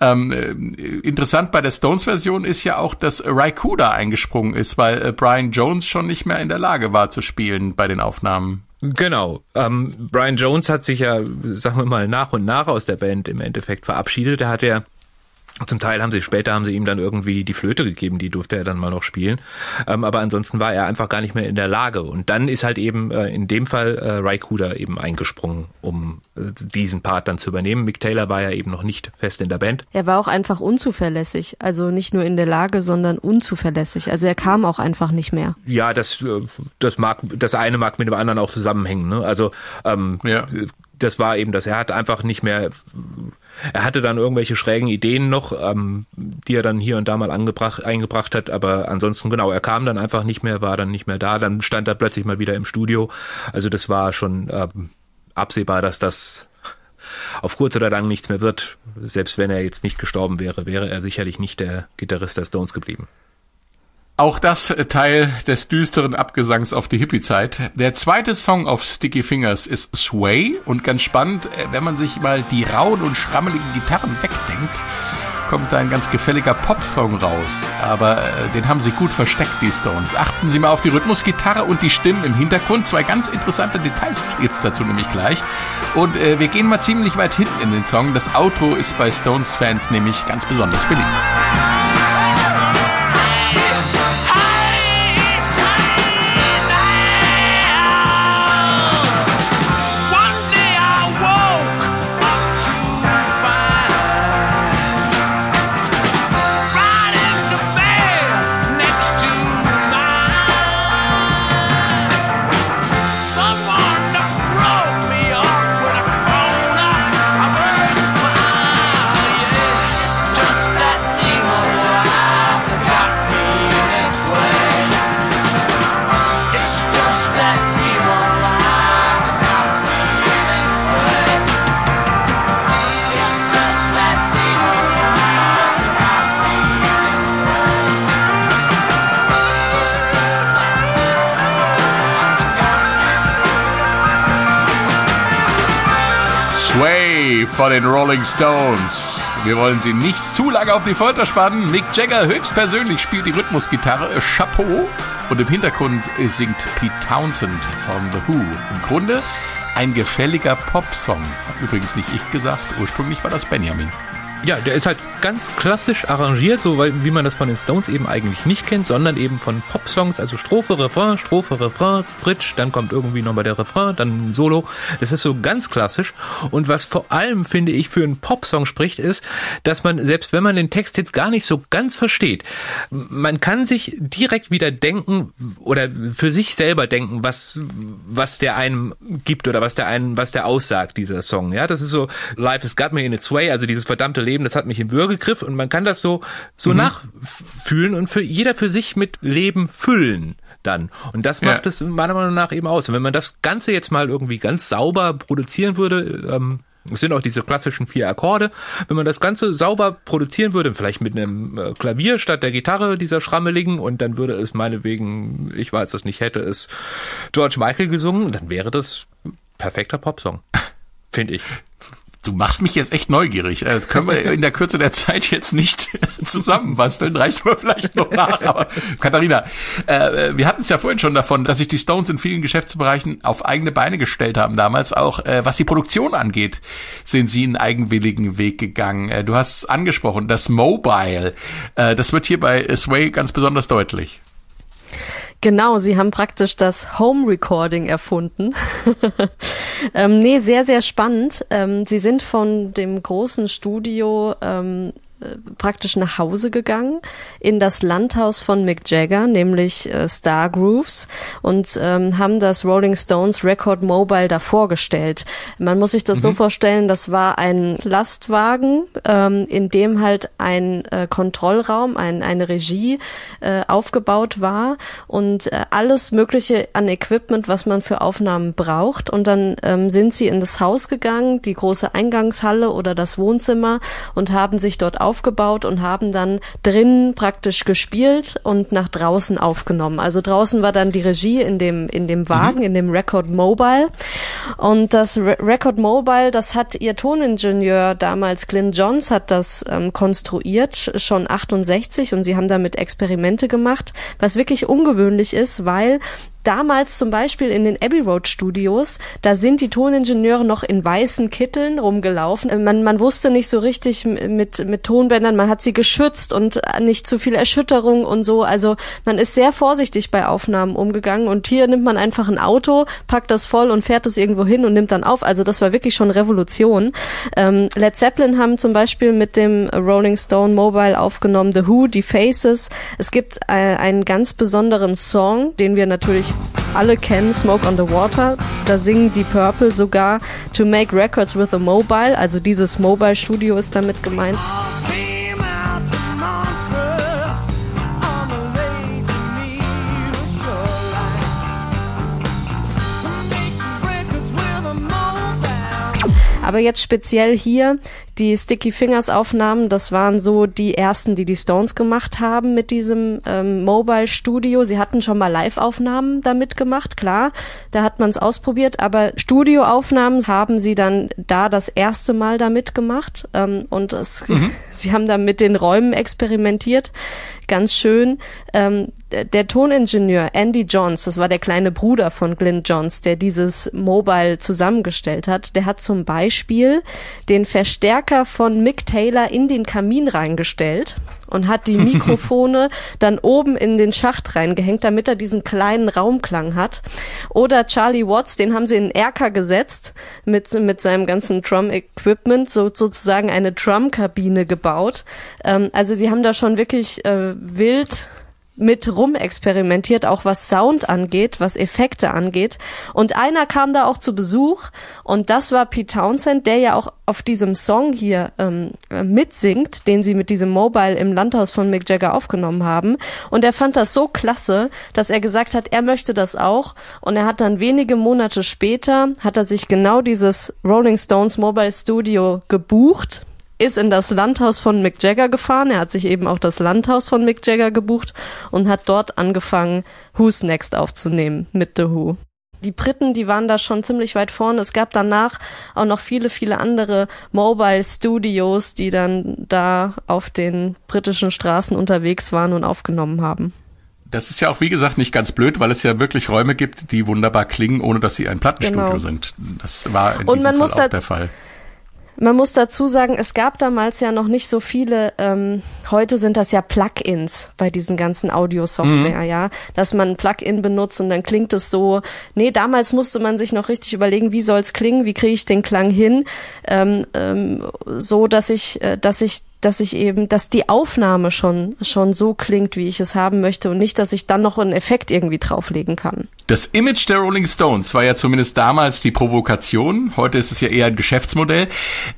Ähm, äh, interessant bei der Stones-Version ist ja auch, dass Raikuda eingesprungen ist, weil äh, Brian Jones schon nicht mehr in der Lage war zu spielen bei den Aufnahmen. Genau. Ähm, Brian Jones hat sich ja, sagen wir mal, nach und nach aus der Band im Endeffekt verabschiedet. Er hat ja zum Teil haben sie später haben sie ihm dann irgendwie die Flöte gegeben, die durfte er dann mal noch spielen. Ähm, aber ansonsten war er einfach gar nicht mehr in der Lage. Und dann ist halt eben äh, in dem Fall äh, Raikuda eben eingesprungen, um äh, diesen Part dann zu übernehmen. Mick Taylor war ja eben noch nicht fest in der Band. Er war auch einfach unzuverlässig. Also nicht nur in der Lage, sondern unzuverlässig. Also er kam auch einfach nicht mehr. Ja, das, äh, das mag, das eine mag mit dem anderen auch zusammenhängen. Ne? Also ähm, Ja. Das war eben das. Er hat einfach nicht mehr. Er hatte dann irgendwelche schrägen Ideen noch, ähm, die er dann hier und da mal angebracht, eingebracht hat, aber ansonsten genau, er kam dann einfach nicht mehr, war dann nicht mehr da, dann stand er plötzlich mal wieder im Studio. Also das war schon ähm, absehbar, dass das auf kurz oder lang nichts mehr wird. Selbst wenn er jetzt nicht gestorben wäre, wäre er sicherlich nicht der Gitarrist der Stones geblieben. Auch das Teil des düsteren Abgesangs auf die Hippie-Zeit. Der zweite Song auf Sticky Fingers ist Sway und ganz spannend, äh, wenn man sich mal die rauen und schrammeligen Gitarren wegdenkt, kommt da ein ganz gefälliger Popsong raus. Aber äh, den haben sie gut versteckt, die Stones. Achten Sie mal auf die Rhythmusgitarre und die Stimmen im Hintergrund. Zwei ganz interessante Details gibt's dazu nämlich gleich. Und äh, wir gehen mal ziemlich weit hinten in den Song. Das Outro ist bei Stones-Fans nämlich ganz besonders beliebt. Von den Rolling Stones. Wir wollen sie nicht zu lange auf die Folter spannen. Mick Jagger höchstpersönlich spielt die Rhythmusgitarre Chapeau und im Hintergrund singt Pete Townsend von The Who. Im Grunde ein gefälliger Popsong. Hat übrigens nicht ich gesagt, ursprünglich war das Benjamin. Ja, der ist halt ganz klassisch arrangiert, so wie man das von den Stones eben eigentlich nicht kennt, sondern eben von Popsongs, also Strophe, Refrain, Strophe, Refrain, Bridge, dann kommt irgendwie nochmal der Refrain, dann ein Solo. Das ist so ganz klassisch. Und was vor allem, finde ich, für einen Popsong spricht, ist, dass man, selbst wenn man den Text jetzt gar nicht so ganz versteht, man kann sich direkt wieder denken oder für sich selber denken, was, was der einem gibt oder was der einen, was der aussagt, dieser Song. Ja, das ist so, Life has got me in its way, also dieses verdammte Leben, das hat mich im Würgegriff und man kann das so, so mhm. nachfühlen und für jeder für sich mit Leben füllen dann. Und das macht es meiner Meinung nach eben aus. Und wenn man das Ganze jetzt mal irgendwie ganz sauber produzieren würde, ähm, es sind auch diese klassischen vier Akkorde. Wenn man das Ganze sauber produzieren würde, vielleicht mit einem äh, Klavier statt der Gitarre dieser schrammeligen und dann würde es meinetwegen, ich weiß es nicht, hätte es George Michael gesungen, dann wäre das perfekter Popsong. Finde ich. Du machst mich jetzt echt neugierig. Das können wir in der Kürze der Zeit jetzt nicht zusammenbasteln. Reicht mir vielleicht noch nach. Aber Katharina, äh, wir hatten es ja vorhin schon davon, dass sich die Stones in vielen Geschäftsbereichen auf eigene Beine gestellt haben damals. Auch äh, was die Produktion angeht, sind sie einen eigenwilligen Weg gegangen. Äh, du hast es angesprochen, das Mobile. Äh, das wird hier bei Sway ganz besonders deutlich. Genau, sie haben praktisch das Home Recording erfunden. ähm, nee, sehr, sehr spannend. Ähm, sie sind von dem großen Studio ähm, praktisch nach Hause gegangen in das Landhaus von Mick Jagger, nämlich äh, Star Grooves und ähm, haben das Rolling Stones Record Mobile da vorgestellt. Man muss sich das mhm. so vorstellen, das war ein Lastwagen, ähm, in dem halt ein äh, Kontrollraum, ein, eine Regie äh, aufgebaut war und äh, alles mögliche an Equipment, was man für Aufnahmen braucht und dann ähm, sind sie in das Haus gegangen, die große Eingangshalle oder das Wohnzimmer und haben sich dort aufgebaut und haben dann drinnen praktisch gespielt und nach draußen aufgenommen. Also draußen war dann die Regie in dem, in dem Wagen, mhm. in dem Record Mobile. Und das Re Record Mobile, das hat ihr Toningenieur damals, Clint Johns, hat das ähm, konstruiert, schon 68 und sie haben damit Experimente gemacht, was wirklich ungewöhnlich ist, weil damals zum Beispiel in den Abbey Road Studios, da sind die Toningenieure noch in weißen Kitteln rumgelaufen. Man, man wusste nicht so richtig mit, mit Tonbändern, man hat sie geschützt und nicht zu viel Erschütterung und so. Also man ist sehr vorsichtig bei Aufnahmen umgegangen und hier nimmt man einfach ein Auto, packt das voll und fährt es irgendwo hin und nimmt dann auf. Also das war wirklich schon Revolution. Ähm, Led Zeppelin haben zum Beispiel mit dem Rolling Stone Mobile aufgenommen, The Who, die Faces. Es gibt äh, einen ganz besonderen Song, den wir natürlich alle kennen, Smoke on the Water. Da singen die Purple sogar To Make Records with a Mobile, also dieses Mobile Studio ist damit gemeint. Aber jetzt speziell hier die Sticky Fingers Aufnahmen, das waren so die ersten, die die Stones gemacht haben mit diesem ähm, Mobile Studio. Sie hatten schon mal Live-Aufnahmen damit gemacht, klar, da hat man es ausprobiert, aber Studioaufnahmen haben sie dann da das erste Mal damit gemacht ähm, und es, mhm. sie haben da mit den Räumen experimentiert ganz schön. Ähm, der Toningenieur Andy Johns, das war der kleine Bruder von Glenn Johns, der dieses Mobile zusammengestellt hat, der hat zum Beispiel den Verstärker von Mick Taylor in den Kamin reingestellt und hat die Mikrofone dann oben in den Schacht reingehängt, damit er diesen kleinen Raumklang hat. Oder Charlie Watts, den haben sie in Erker gesetzt mit, mit seinem ganzen Drum-Equipment, so, sozusagen eine Drum-Kabine gebaut. Ähm, also sie haben da schon wirklich äh, wild mit rumexperimentiert, auch was Sound angeht, was Effekte angeht. Und einer kam da auch zu Besuch und das war Pete Townsend, der ja auch auf diesem Song hier ähm, mitsingt, den sie mit diesem Mobile im Landhaus von Mick Jagger aufgenommen haben. Und er fand das so klasse, dass er gesagt hat, er möchte das auch. Und er hat dann wenige Monate später, hat er sich genau dieses Rolling Stones Mobile Studio gebucht ist in das Landhaus von Mick Jagger gefahren. Er hat sich eben auch das Landhaus von Mick Jagger gebucht und hat dort angefangen, Who's Next aufzunehmen mit The Who. Die Briten, die waren da schon ziemlich weit vorne. Es gab danach auch noch viele, viele andere Mobile Studios, die dann da auf den britischen Straßen unterwegs waren und aufgenommen haben. Das ist ja auch, wie gesagt, nicht ganz blöd, weil es ja wirklich Räume gibt, die wunderbar klingen, ohne dass sie ein Plattenstudio genau. sind. Das war in und diesem Fall auch der Fall. Man muss dazu sagen, es gab damals ja noch nicht so viele, ähm, heute sind das ja Plugins bei diesen ganzen Audio-Software, mhm. ja, dass man ein Plugin benutzt und dann klingt es so. Nee, damals musste man sich noch richtig überlegen, wie soll's klingen, wie kriege ich den Klang hin, ähm, ähm, so dass ich, äh, dass ich dass ich eben, dass die Aufnahme schon, schon so klingt, wie ich es haben möchte und nicht, dass ich dann noch einen Effekt irgendwie drauflegen kann. Das Image der Rolling Stones war ja zumindest damals die Provokation. Heute ist es ja eher ein Geschäftsmodell.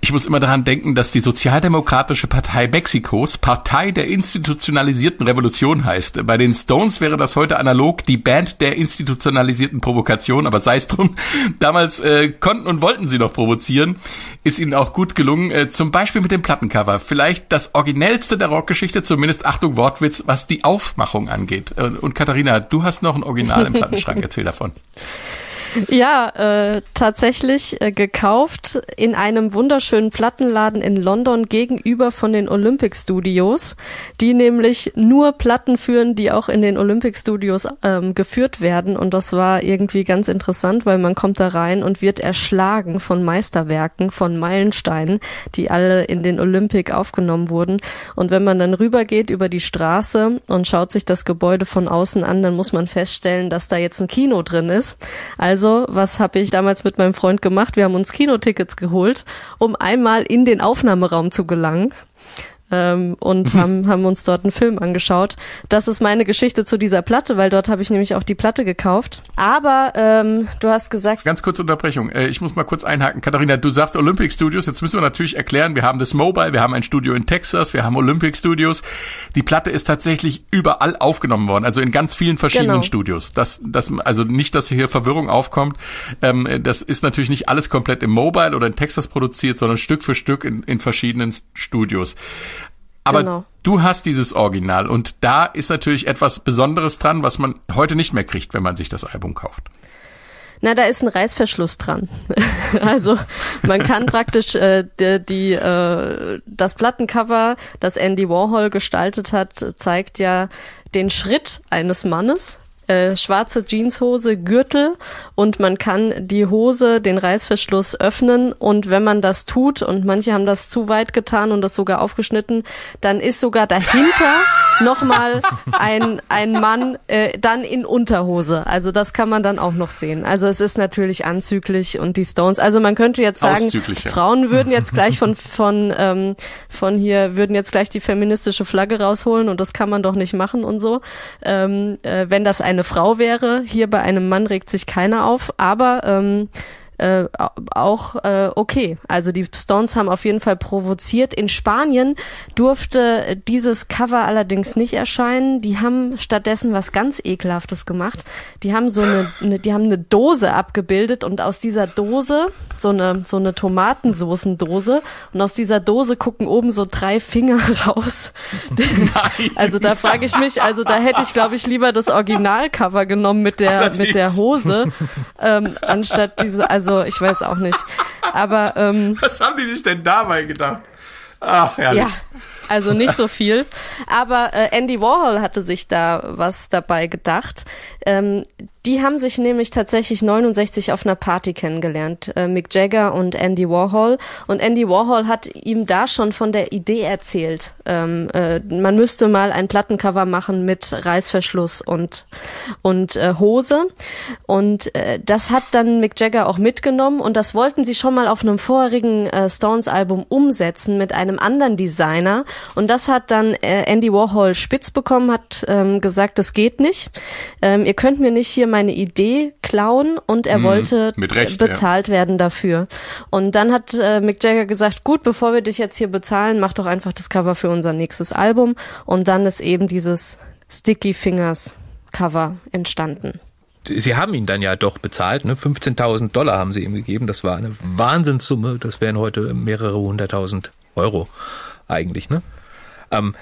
Ich muss immer daran denken, dass die Sozialdemokratische Partei Mexikos Partei der institutionalisierten Revolution heißt. Bei den Stones wäre das heute analog die Band der institutionalisierten Provokation, aber sei es drum. Damals äh, konnten und wollten sie noch provozieren. Ist ihnen auch gut gelungen. Äh, zum Beispiel mit dem Plattencover. Vielleicht vielleicht das originellste der Rockgeschichte, zumindest Achtung Wortwitz, was die Aufmachung angeht. Und Katharina, du hast noch ein Original im Plattenschrank, erzähl davon. Ja, äh, tatsächlich äh, gekauft in einem wunderschönen Plattenladen in London gegenüber von den Olympic Studios, die nämlich nur Platten führen, die auch in den Olympic Studios ähm, geführt werden. Und das war irgendwie ganz interessant, weil man kommt da rein und wird erschlagen von Meisterwerken, von Meilensteinen, die alle in den Olympic aufgenommen wurden. Und wenn man dann rübergeht über die Straße und schaut sich das Gebäude von außen an, dann muss man feststellen, dass da jetzt ein Kino drin ist. Also also, was habe ich damals mit meinem Freund gemacht? Wir haben uns Kinotickets geholt, um einmal in den Aufnahmeraum zu gelangen ähm, und haben, haben uns dort einen Film angeschaut. Das ist meine Geschichte zu dieser Platte, weil dort habe ich nämlich auch die Platte gekauft. Aber ähm, du hast gesagt. Ganz kurze Unterbrechung. Äh, ich muss mal kurz einhaken. Katharina, du sagst Olympic Studios. Jetzt müssen wir natürlich erklären, wir haben das Mobile, wir haben ein Studio in Texas, wir haben Olympic Studios. Die Platte ist tatsächlich überall aufgenommen worden, also in ganz vielen verschiedenen genau. Studios. Das, das, also nicht, dass hier Verwirrung aufkommt. Ähm, das ist natürlich nicht alles komplett im Mobile oder in Texas produziert, sondern Stück für Stück in, in verschiedenen Studios. Aber genau. du hast dieses Original und da ist natürlich etwas Besonderes dran, was man heute nicht mehr kriegt, wenn man sich das Album kauft. Na, da ist ein Reißverschluss dran. also man kann praktisch äh, die, die äh, das Plattencover, das Andy Warhol gestaltet hat, zeigt ja den Schritt eines Mannes, äh, schwarze Jeanshose, Gürtel und man kann die Hose, den Reißverschluss öffnen und wenn man das tut und manche haben das zu weit getan und das sogar aufgeschnitten, dann ist sogar dahinter nochmal ein, ein Mann äh, dann in Unterhose. Also das kann man dann auch noch sehen. Also es ist natürlich anzüglich und die Stones, also man könnte jetzt sagen, ja. Frauen würden jetzt gleich von, von, ähm, von hier, würden jetzt gleich die feministische Flagge rausholen und das kann man doch nicht machen und so. Ähm, äh, wenn das eine Frau wäre, hier bei einem Mann regt sich keiner auf, aber ähm, äh, auch äh, okay. Also die Stones haben auf jeden Fall provoziert. In Spanien durfte dieses Cover allerdings nicht erscheinen. Die haben stattdessen was ganz ekelhaftes gemacht. Die haben so eine, eine die haben eine Dose abgebildet und aus dieser Dose so eine so eine Tomatensoßendose und aus dieser Dose gucken oben so drei Finger raus. Nein. Also da frage ich mich, also da hätte ich glaube ich lieber das Originalcover genommen mit der mit der Hose ähm, anstatt diese. Also ich weiß auch nicht, aber ähm, Was haben die sich denn dabei gedacht? Ach, herrlich. ja, also nicht so viel. Aber äh, Andy Warhol hatte sich da was dabei gedacht. Ähm, die haben sich nämlich tatsächlich 69 auf einer Party kennengelernt, äh, Mick Jagger und Andy Warhol. Und Andy Warhol hat ihm da schon von der Idee erzählt. Ähm, äh, man müsste mal ein Plattencover machen mit Reißverschluss und und äh, Hose. Und äh, das hat dann Mick Jagger auch mitgenommen. Und das wollten sie schon mal auf einem vorherigen äh, Stones-Album umsetzen mit einem anderen Designer. Und das hat dann äh, Andy Warhol spitz bekommen, hat ähm, gesagt, das geht nicht. Ähm, ihr könnt mir nicht hier meine Idee klauen und er Mhm, wollte mit Recht, bezahlt werden dafür. Und dann hat äh, Mick Jagger gesagt, gut, bevor wir dich jetzt hier bezahlen, mach doch einfach das Cover für unser nächstes Album. Und dann ist eben dieses Sticky Fingers Cover entstanden. Sie haben ihn dann ja doch bezahlt, ne? 15.000 Dollar haben sie ihm gegeben. Das war eine Wahnsinnssumme. Das wären heute mehrere hunderttausend Euro eigentlich, ne? Ähm,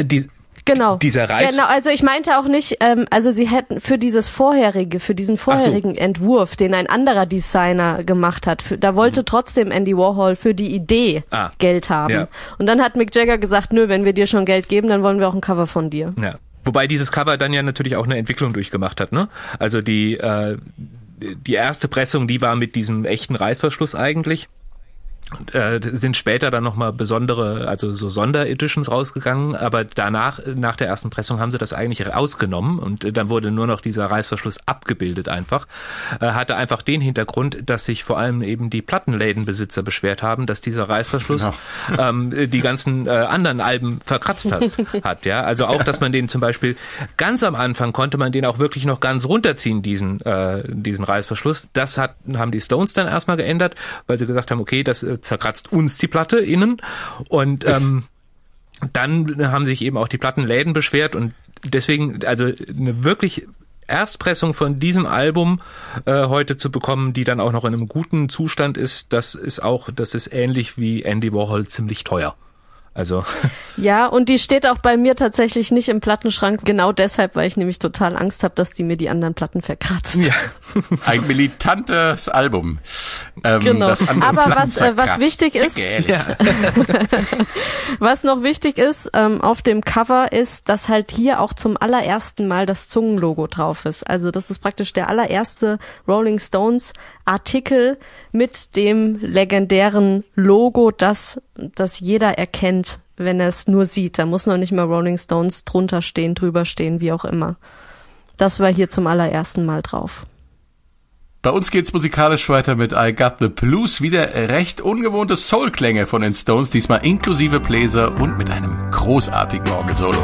die, Genau. Dieser Reiß- Genau, also ich meinte auch nicht, ähm, also sie hätten für dieses vorherige, für diesen vorherigen Entwurf, den ein anderer Designer gemacht hat, für, da wollte trotzdem Andy Warhol für die Idee Mhm. Ah. Geld haben. Ja. Und dann hat Mick Jagger gesagt, nö, wenn wir dir schon Geld geben, dann wollen wir auch ein Cover von dir. Ja. Wobei dieses Cover dann ja natürlich auch eine Entwicklung durchgemacht hat, ne? Also die, äh, die erste Pressung, die war mit diesem echten Reißverschluss eigentlich. Und, äh, sind später dann nochmal besondere, also so Sondereditions rausgegangen, aber danach, nach der ersten Pressung, haben sie das eigentlich rausgenommen und dann wurde nur noch dieser Reißverschluss abgebildet einfach. Äh, hatte einfach den Hintergrund, dass sich vor allem eben die Plattenlädenbesitzer beschwert haben, dass dieser Reißverschluss ähm, die ganzen äh, anderen Alben verkratzt hat, hat. Ja, also auch, dass man den zum Beispiel ganz am Anfang konnte man den auch wirklich noch ganz runterziehen, diesen äh, diesen Reißverschluss. Das hat haben die Stones dann erstmal geändert, weil sie gesagt haben, okay, das äh, zerkratzt uns die Platte innen und ähm, dann haben sich eben auch die Plattenläden beschwert und deswegen, also eine wirklich Erstpressung von diesem Album äh, heute zu bekommen, die dann auch noch in einem guten Zustand ist, das ist auch, das ist ähnlich wie Andy Warhol ziemlich teuer. Also Ja, und die steht auch bei mir tatsächlich nicht im Plattenschrank, genau deshalb, weil ich nämlich total Angst habe, dass die mir die anderen Platten verkratzt. ja, Ein militantes Album. Ähm, Genau. Aber Platten was, äh, was wichtig ist- ehrlich. Was noch wichtig ist ähm, auf dem Cover ist, dass halt hier auch zum allerersten Mal das Zungenlogo drauf ist. Also das ist praktisch der allererste Rolling Stones Artikel mit dem legendären Logo, das, das jeder erkennt, wenn er es nur sieht. Da muss noch nicht mal Rolling Stones drunter stehen, drüber stehen, wie auch immer. Das war hier zum allerersten Mal drauf. Bei uns geht's musikalisch weiter mit I Got the Blues. Wieder recht ungewohnte Soul-Klänge von den Stones, diesmal inklusive Bläser und mit einem großartigen Orgelsolo.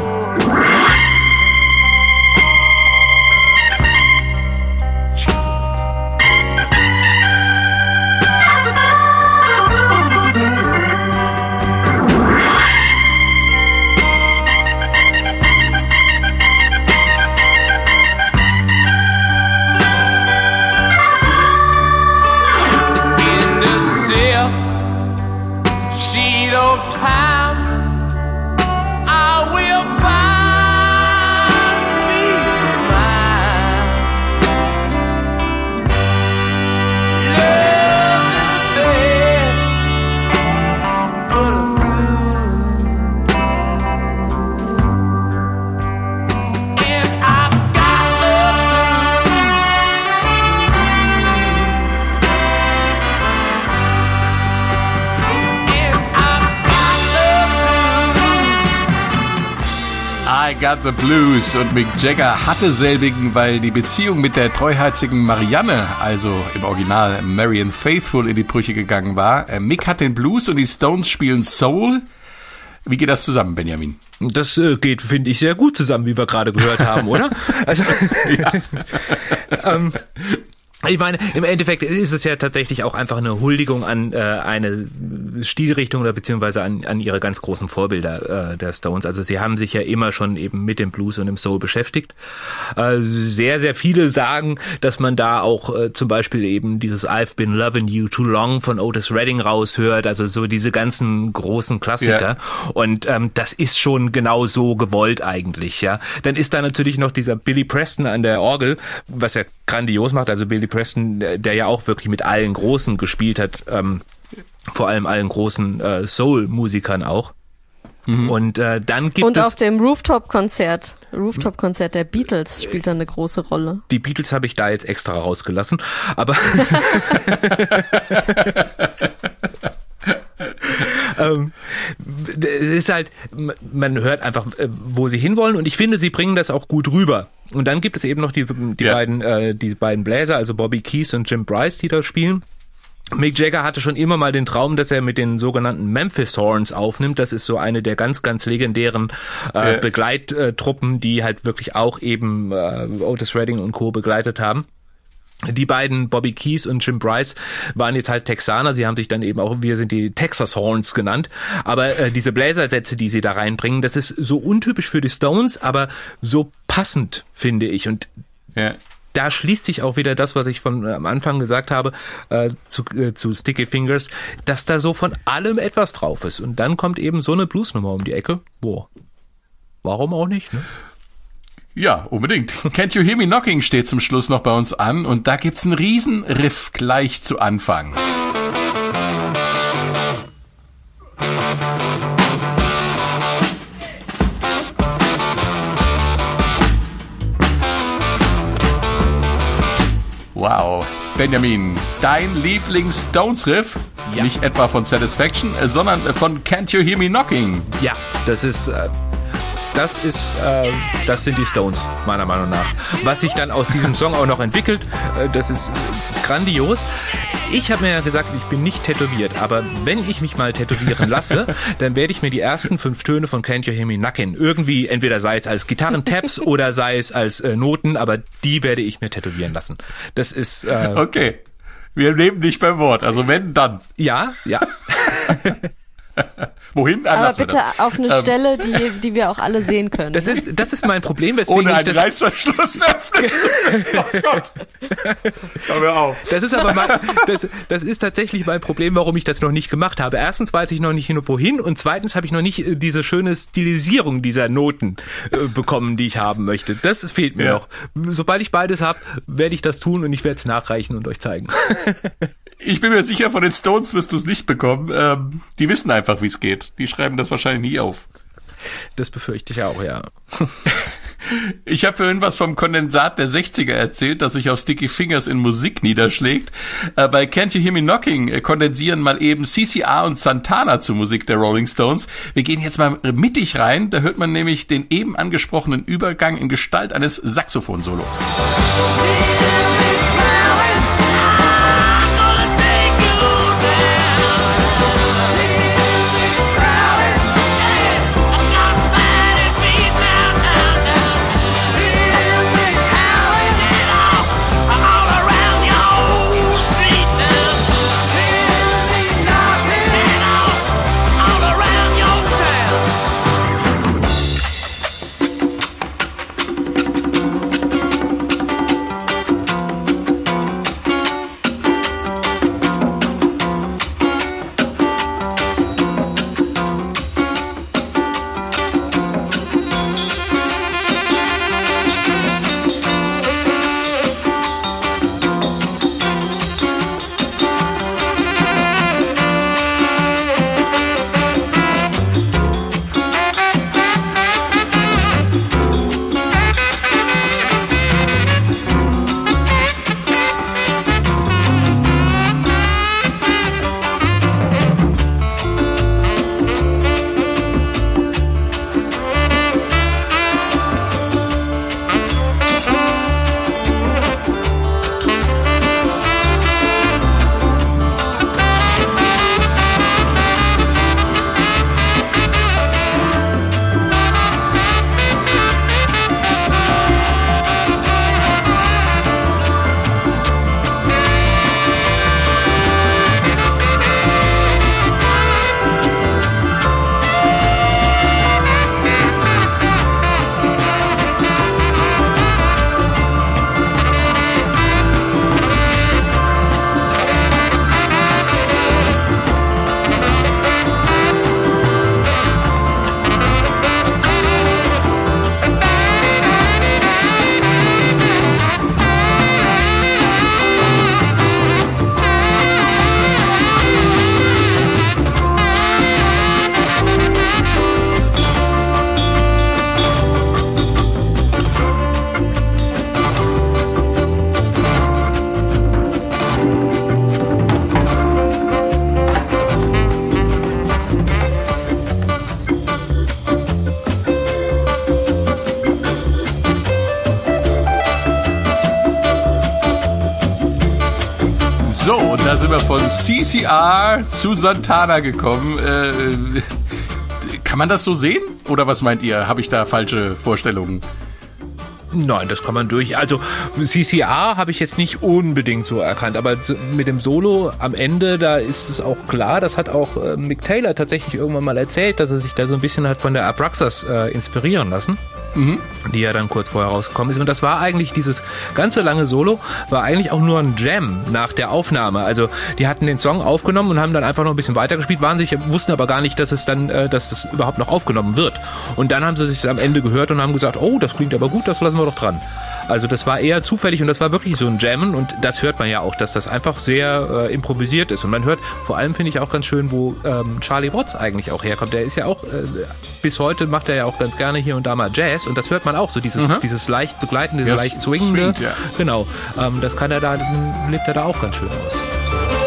how I Got the Blues und Mick Jagger hatte selbigen, weil die Beziehung mit der treuherzigen Marianne, also im Original Marian Faithful, in die Brüche gegangen war. Äh, Mick hat den Blues und die Stones spielen Soul. Wie geht das zusammen, Benjamin? das äh, geht, finde ich, sehr gut zusammen, wie wir gerade gehört haben, oder? Also, ähm, Ich meine, im Endeffekt ist es ja tatsächlich auch einfach eine Huldigung an äh, eine Stilrichtung oder beziehungsweise an, an ihre ganz großen Vorbilder äh, der Stones. Also sie haben sich ja immer schon eben mit dem Blues und dem Soul beschäftigt. Äh, sehr, sehr viele sagen, dass man da auch äh, zum Beispiel eben dieses I've Been Loving You Too Long von Otis Redding raushört, also so diese ganzen großen Klassiker. Ja. Und ähm, das ist schon genau so gewollt eigentlich, ja. Dann ist da natürlich noch dieser Billy Preston an der Orgel, was er grandios macht. Also Billy Preston, der, der ja auch wirklich mit allen Großen gespielt hat, ähm, vor allem allen großen äh, Soul-Musikern auch. Mhm. Und äh, dann gibt Und es. Und auf dem Rooftop-Konzert, Rooftop-Konzert der Beatles spielt da eine große Rolle. Die Beatles habe ich da jetzt extra rausgelassen, aber ähm, es ist halt, man hört einfach, äh, wo sie hinwollen und ich finde, sie bringen das auch gut rüber. Und dann gibt es eben noch die, die ja. beiden, äh, die beiden Bläser, also Bobby Keys und Jim Bryce, die da spielen. Mick Jagger hatte schon immer mal den Traum, dass er mit den sogenannten Memphis Horns aufnimmt. Das ist so eine der ganz, ganz legendären äh, ja. Begleittruppen, die halt wirklich auch eben äh, Otis Redding und Co. begleitet haben. Die beiden, Bobby Keys und Jim Bryce, waren jetzt halt Texaner. Sie haben sich dann eben auch, wir sind die Texas Horns genannt. Aber äh, diese Bläsersätze, die sie da reinbringen, das ist so untypisch für die Stones, aber so passend, finde ich. Und ja. da schließt sich auch wieder das, was ich von äh, am Anfang gesagt habe, äh, zu, äh, zu Sticky Fingers, dass da so von allem etwas drauf ist. Und dann kommt eben so eine Bluesnummer um die Ecke. Boah. Warum auch nicht, ne? Ja, unbedingt. Can't You Hear Me Knocking steht zum Schluss noch bei uns an und da gibt's einen riesen Riff gleich zu Anfang. Wow. Benjamin, dein Lieblings-Stones-Riff? Ja. Nicht etwa von Satisfaction, sondern von Can't You Hear Me Knocking. Ja, das ist äh, das ist, äh, das sind die Stones, meiner Meinung nach. Was sich dann aus diesem Song auch noch entwickelt, äh, das ist grandios. Ich habe mir ja gesagt, ich bin nicht tätowiert, aber wenn ich mich mal tätowieren lasse, dann werde ich mir die ersten fünf Töne von Can't You Hear Me nacken. Irgendwie, entweder sei es als Gitarrentabs oder sei es als äh, Noten, aber die werde ich mir tätowieren lassen. Das ist. Äh, okay. Wir nehmen dich beim Wort. Also wenn, dann. Ja, ja. Wohin? Ah, Aber bitte auf eine ähm. Stelle, die, die wir auch alle sehen können. Das ist, das ist mein Problem, weswegen Ohne einen ich das... Reißverschluss öffnen Oh Gott. Hör mir auf. Das ist aber mein, das, das ist tatsächlich mein Problem, warum ich das noch nicht gemacht habe. Erstens weiß ich noch nicht wohin und zweitens habe ich noch nicht äh, diese schöne Stilisierung dieser Noten äh, bekommen, die ich haben möchte. Das fehlt mir ja. noch. Sobald ich beides habe, werde ich das tun und ich werde es nachreichen und euch zeigen. Ich bin mir sicher, von den Stones wirst du es nicht bekommen. Ähm, die wissen einfach, wie es geht. Die schreiben das wahrscheinlich nie auf. Das befürchte ich auch, ja. Ich habe vorhin was vom Kondensat der 60er erzählt, das sich auf Sticky Fingers in Musik niederschlägt. Äh, bei Can't You Hear Me Knocking äh, kondensieren mal eben CCR und Santana zur Musik der Rolling Stones. Wir gehen jetzt mal mittig rein, da hört man nämlich den eben angesprochenen Übergang in Gestalt eines Saxophonsolos. CCR zu Santana gekommen. Äh, kann man das so sehen? Oder was meint ihr? Habe ich da falsche Vorstellungen? Nein, das kann man durch. Also CCR habe ich jetzt nicht unbedingt so erkannt, aber mit dem Solo am Ende, da ist es auch klar, das hat auch äh, Mick Taylor tatsächlich irgendwann mal erzählt, dass er sich da so ein bisschen hat von der Abraxas äh, inspirieren lassen. Mhm. die ja dann kurz vorher rausgekommen ist. Und das war eigentlich dieses ganze lange Solo, war eigentlich auch nur ein Jam nach der Aufnahme. Also die hatten den Song aufgenommen und haben dann einfach noch ein bisschen weitergespielt, waren sich, wussten aber gar nicht, dass es dann, äh, dass es überhaupt noch aufgenommen wird. Und dann haben sie sich am Ende gehört und haben gesagt, oh, das klingt aber gut, das lassen wir doch dran. Also das war eher zufällig und das war wirklich so ein Jammen und das hört man ja auch, dass das einfach sehr äh, improvisiert ist. Und man hört vor allem, finde ich auch ganz schön, wo ähm, Charlie Watts eigentlich auch herkommt. Der ist ja auch, äh, bis heute macht er ja auch ganz gerne hier und da mal Jazz und das hört man auch so, dieses, mhm. dieses leicht begleitende, ja, leicht swingende. Swingt, ja. Genau, ähm, das kann er da, lebt er da auch ganz schön aus.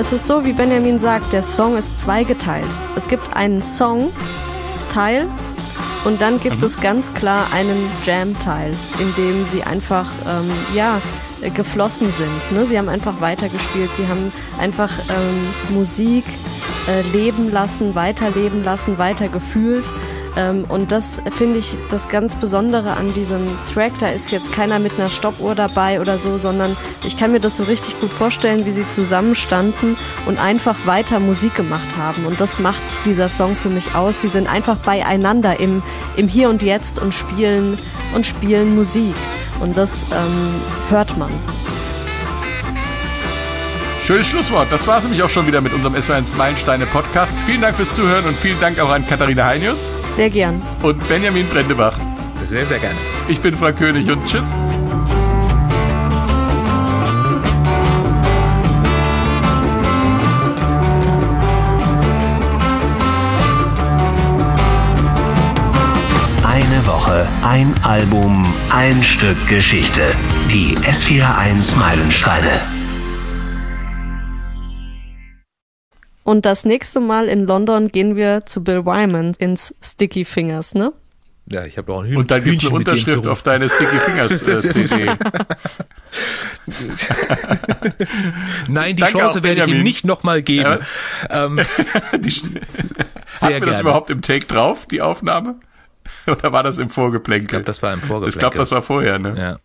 Es ist so, wie Benjamin sagt, der Song ist zweigeteilt. Es gibt einen Song-Teil und dann gibt mhm. es ganz klar einen Jam-Teil, in dem sie einfach, ähm, ja, geflossen sind. Ne? Sie haben einfach weitergespielt, sie haben einfach ähm, Musik äh, leben lassen, weiterleben lassen, weitergefühlt. Ähm, und das finde ich das ganz Besondere an diesem Track. Da ist jetzt keiner mit einer Stoppuhr dabei oder so, sondern ich kann mir das so richtig gut vorstellen, wie sie zusammenstanden und einfach weiter Musik gemacht haben. Und das macht dieser Song für mich aus. Sie sind einfach beieinander im, im Hier und Jetzt und spielen und spielen Musik. Und das ähm, hört man. Schönes Schlusswort. Das war es nämlich auch schon wieder mit unserem SW1 Meilensteine Podcast. Vielen Dank fürs Zuhören und vielen Dank auch an Katharina Heinius. Sehr gern. Und Benjamin Brendebach. Sehr, sehr gerne. Ich bin Frank König und tschüss. Eine Woche, ein Album, ein Stück Geschichte. Die S41 Meilensteine. Und das nächste Mal in London gehen wir zu Bill Wyman ins Sticky Fingers, ne? Ja, ich habe auch ein Und dann gibt's eine Unterschrift auf deine Sticky Fingers äh, CD. Nein, die Danke Chance werde ich ihm nicht nochmal geben. Ja. Ähm, die, Sehr Hat wir das überhaupt im Take drauf, die Aufnahme? Oder war das im Vorgeplänkel? Ich glaube, das war im Vorgeplänkel. Ich glaube, das war vorher, ne? Ja.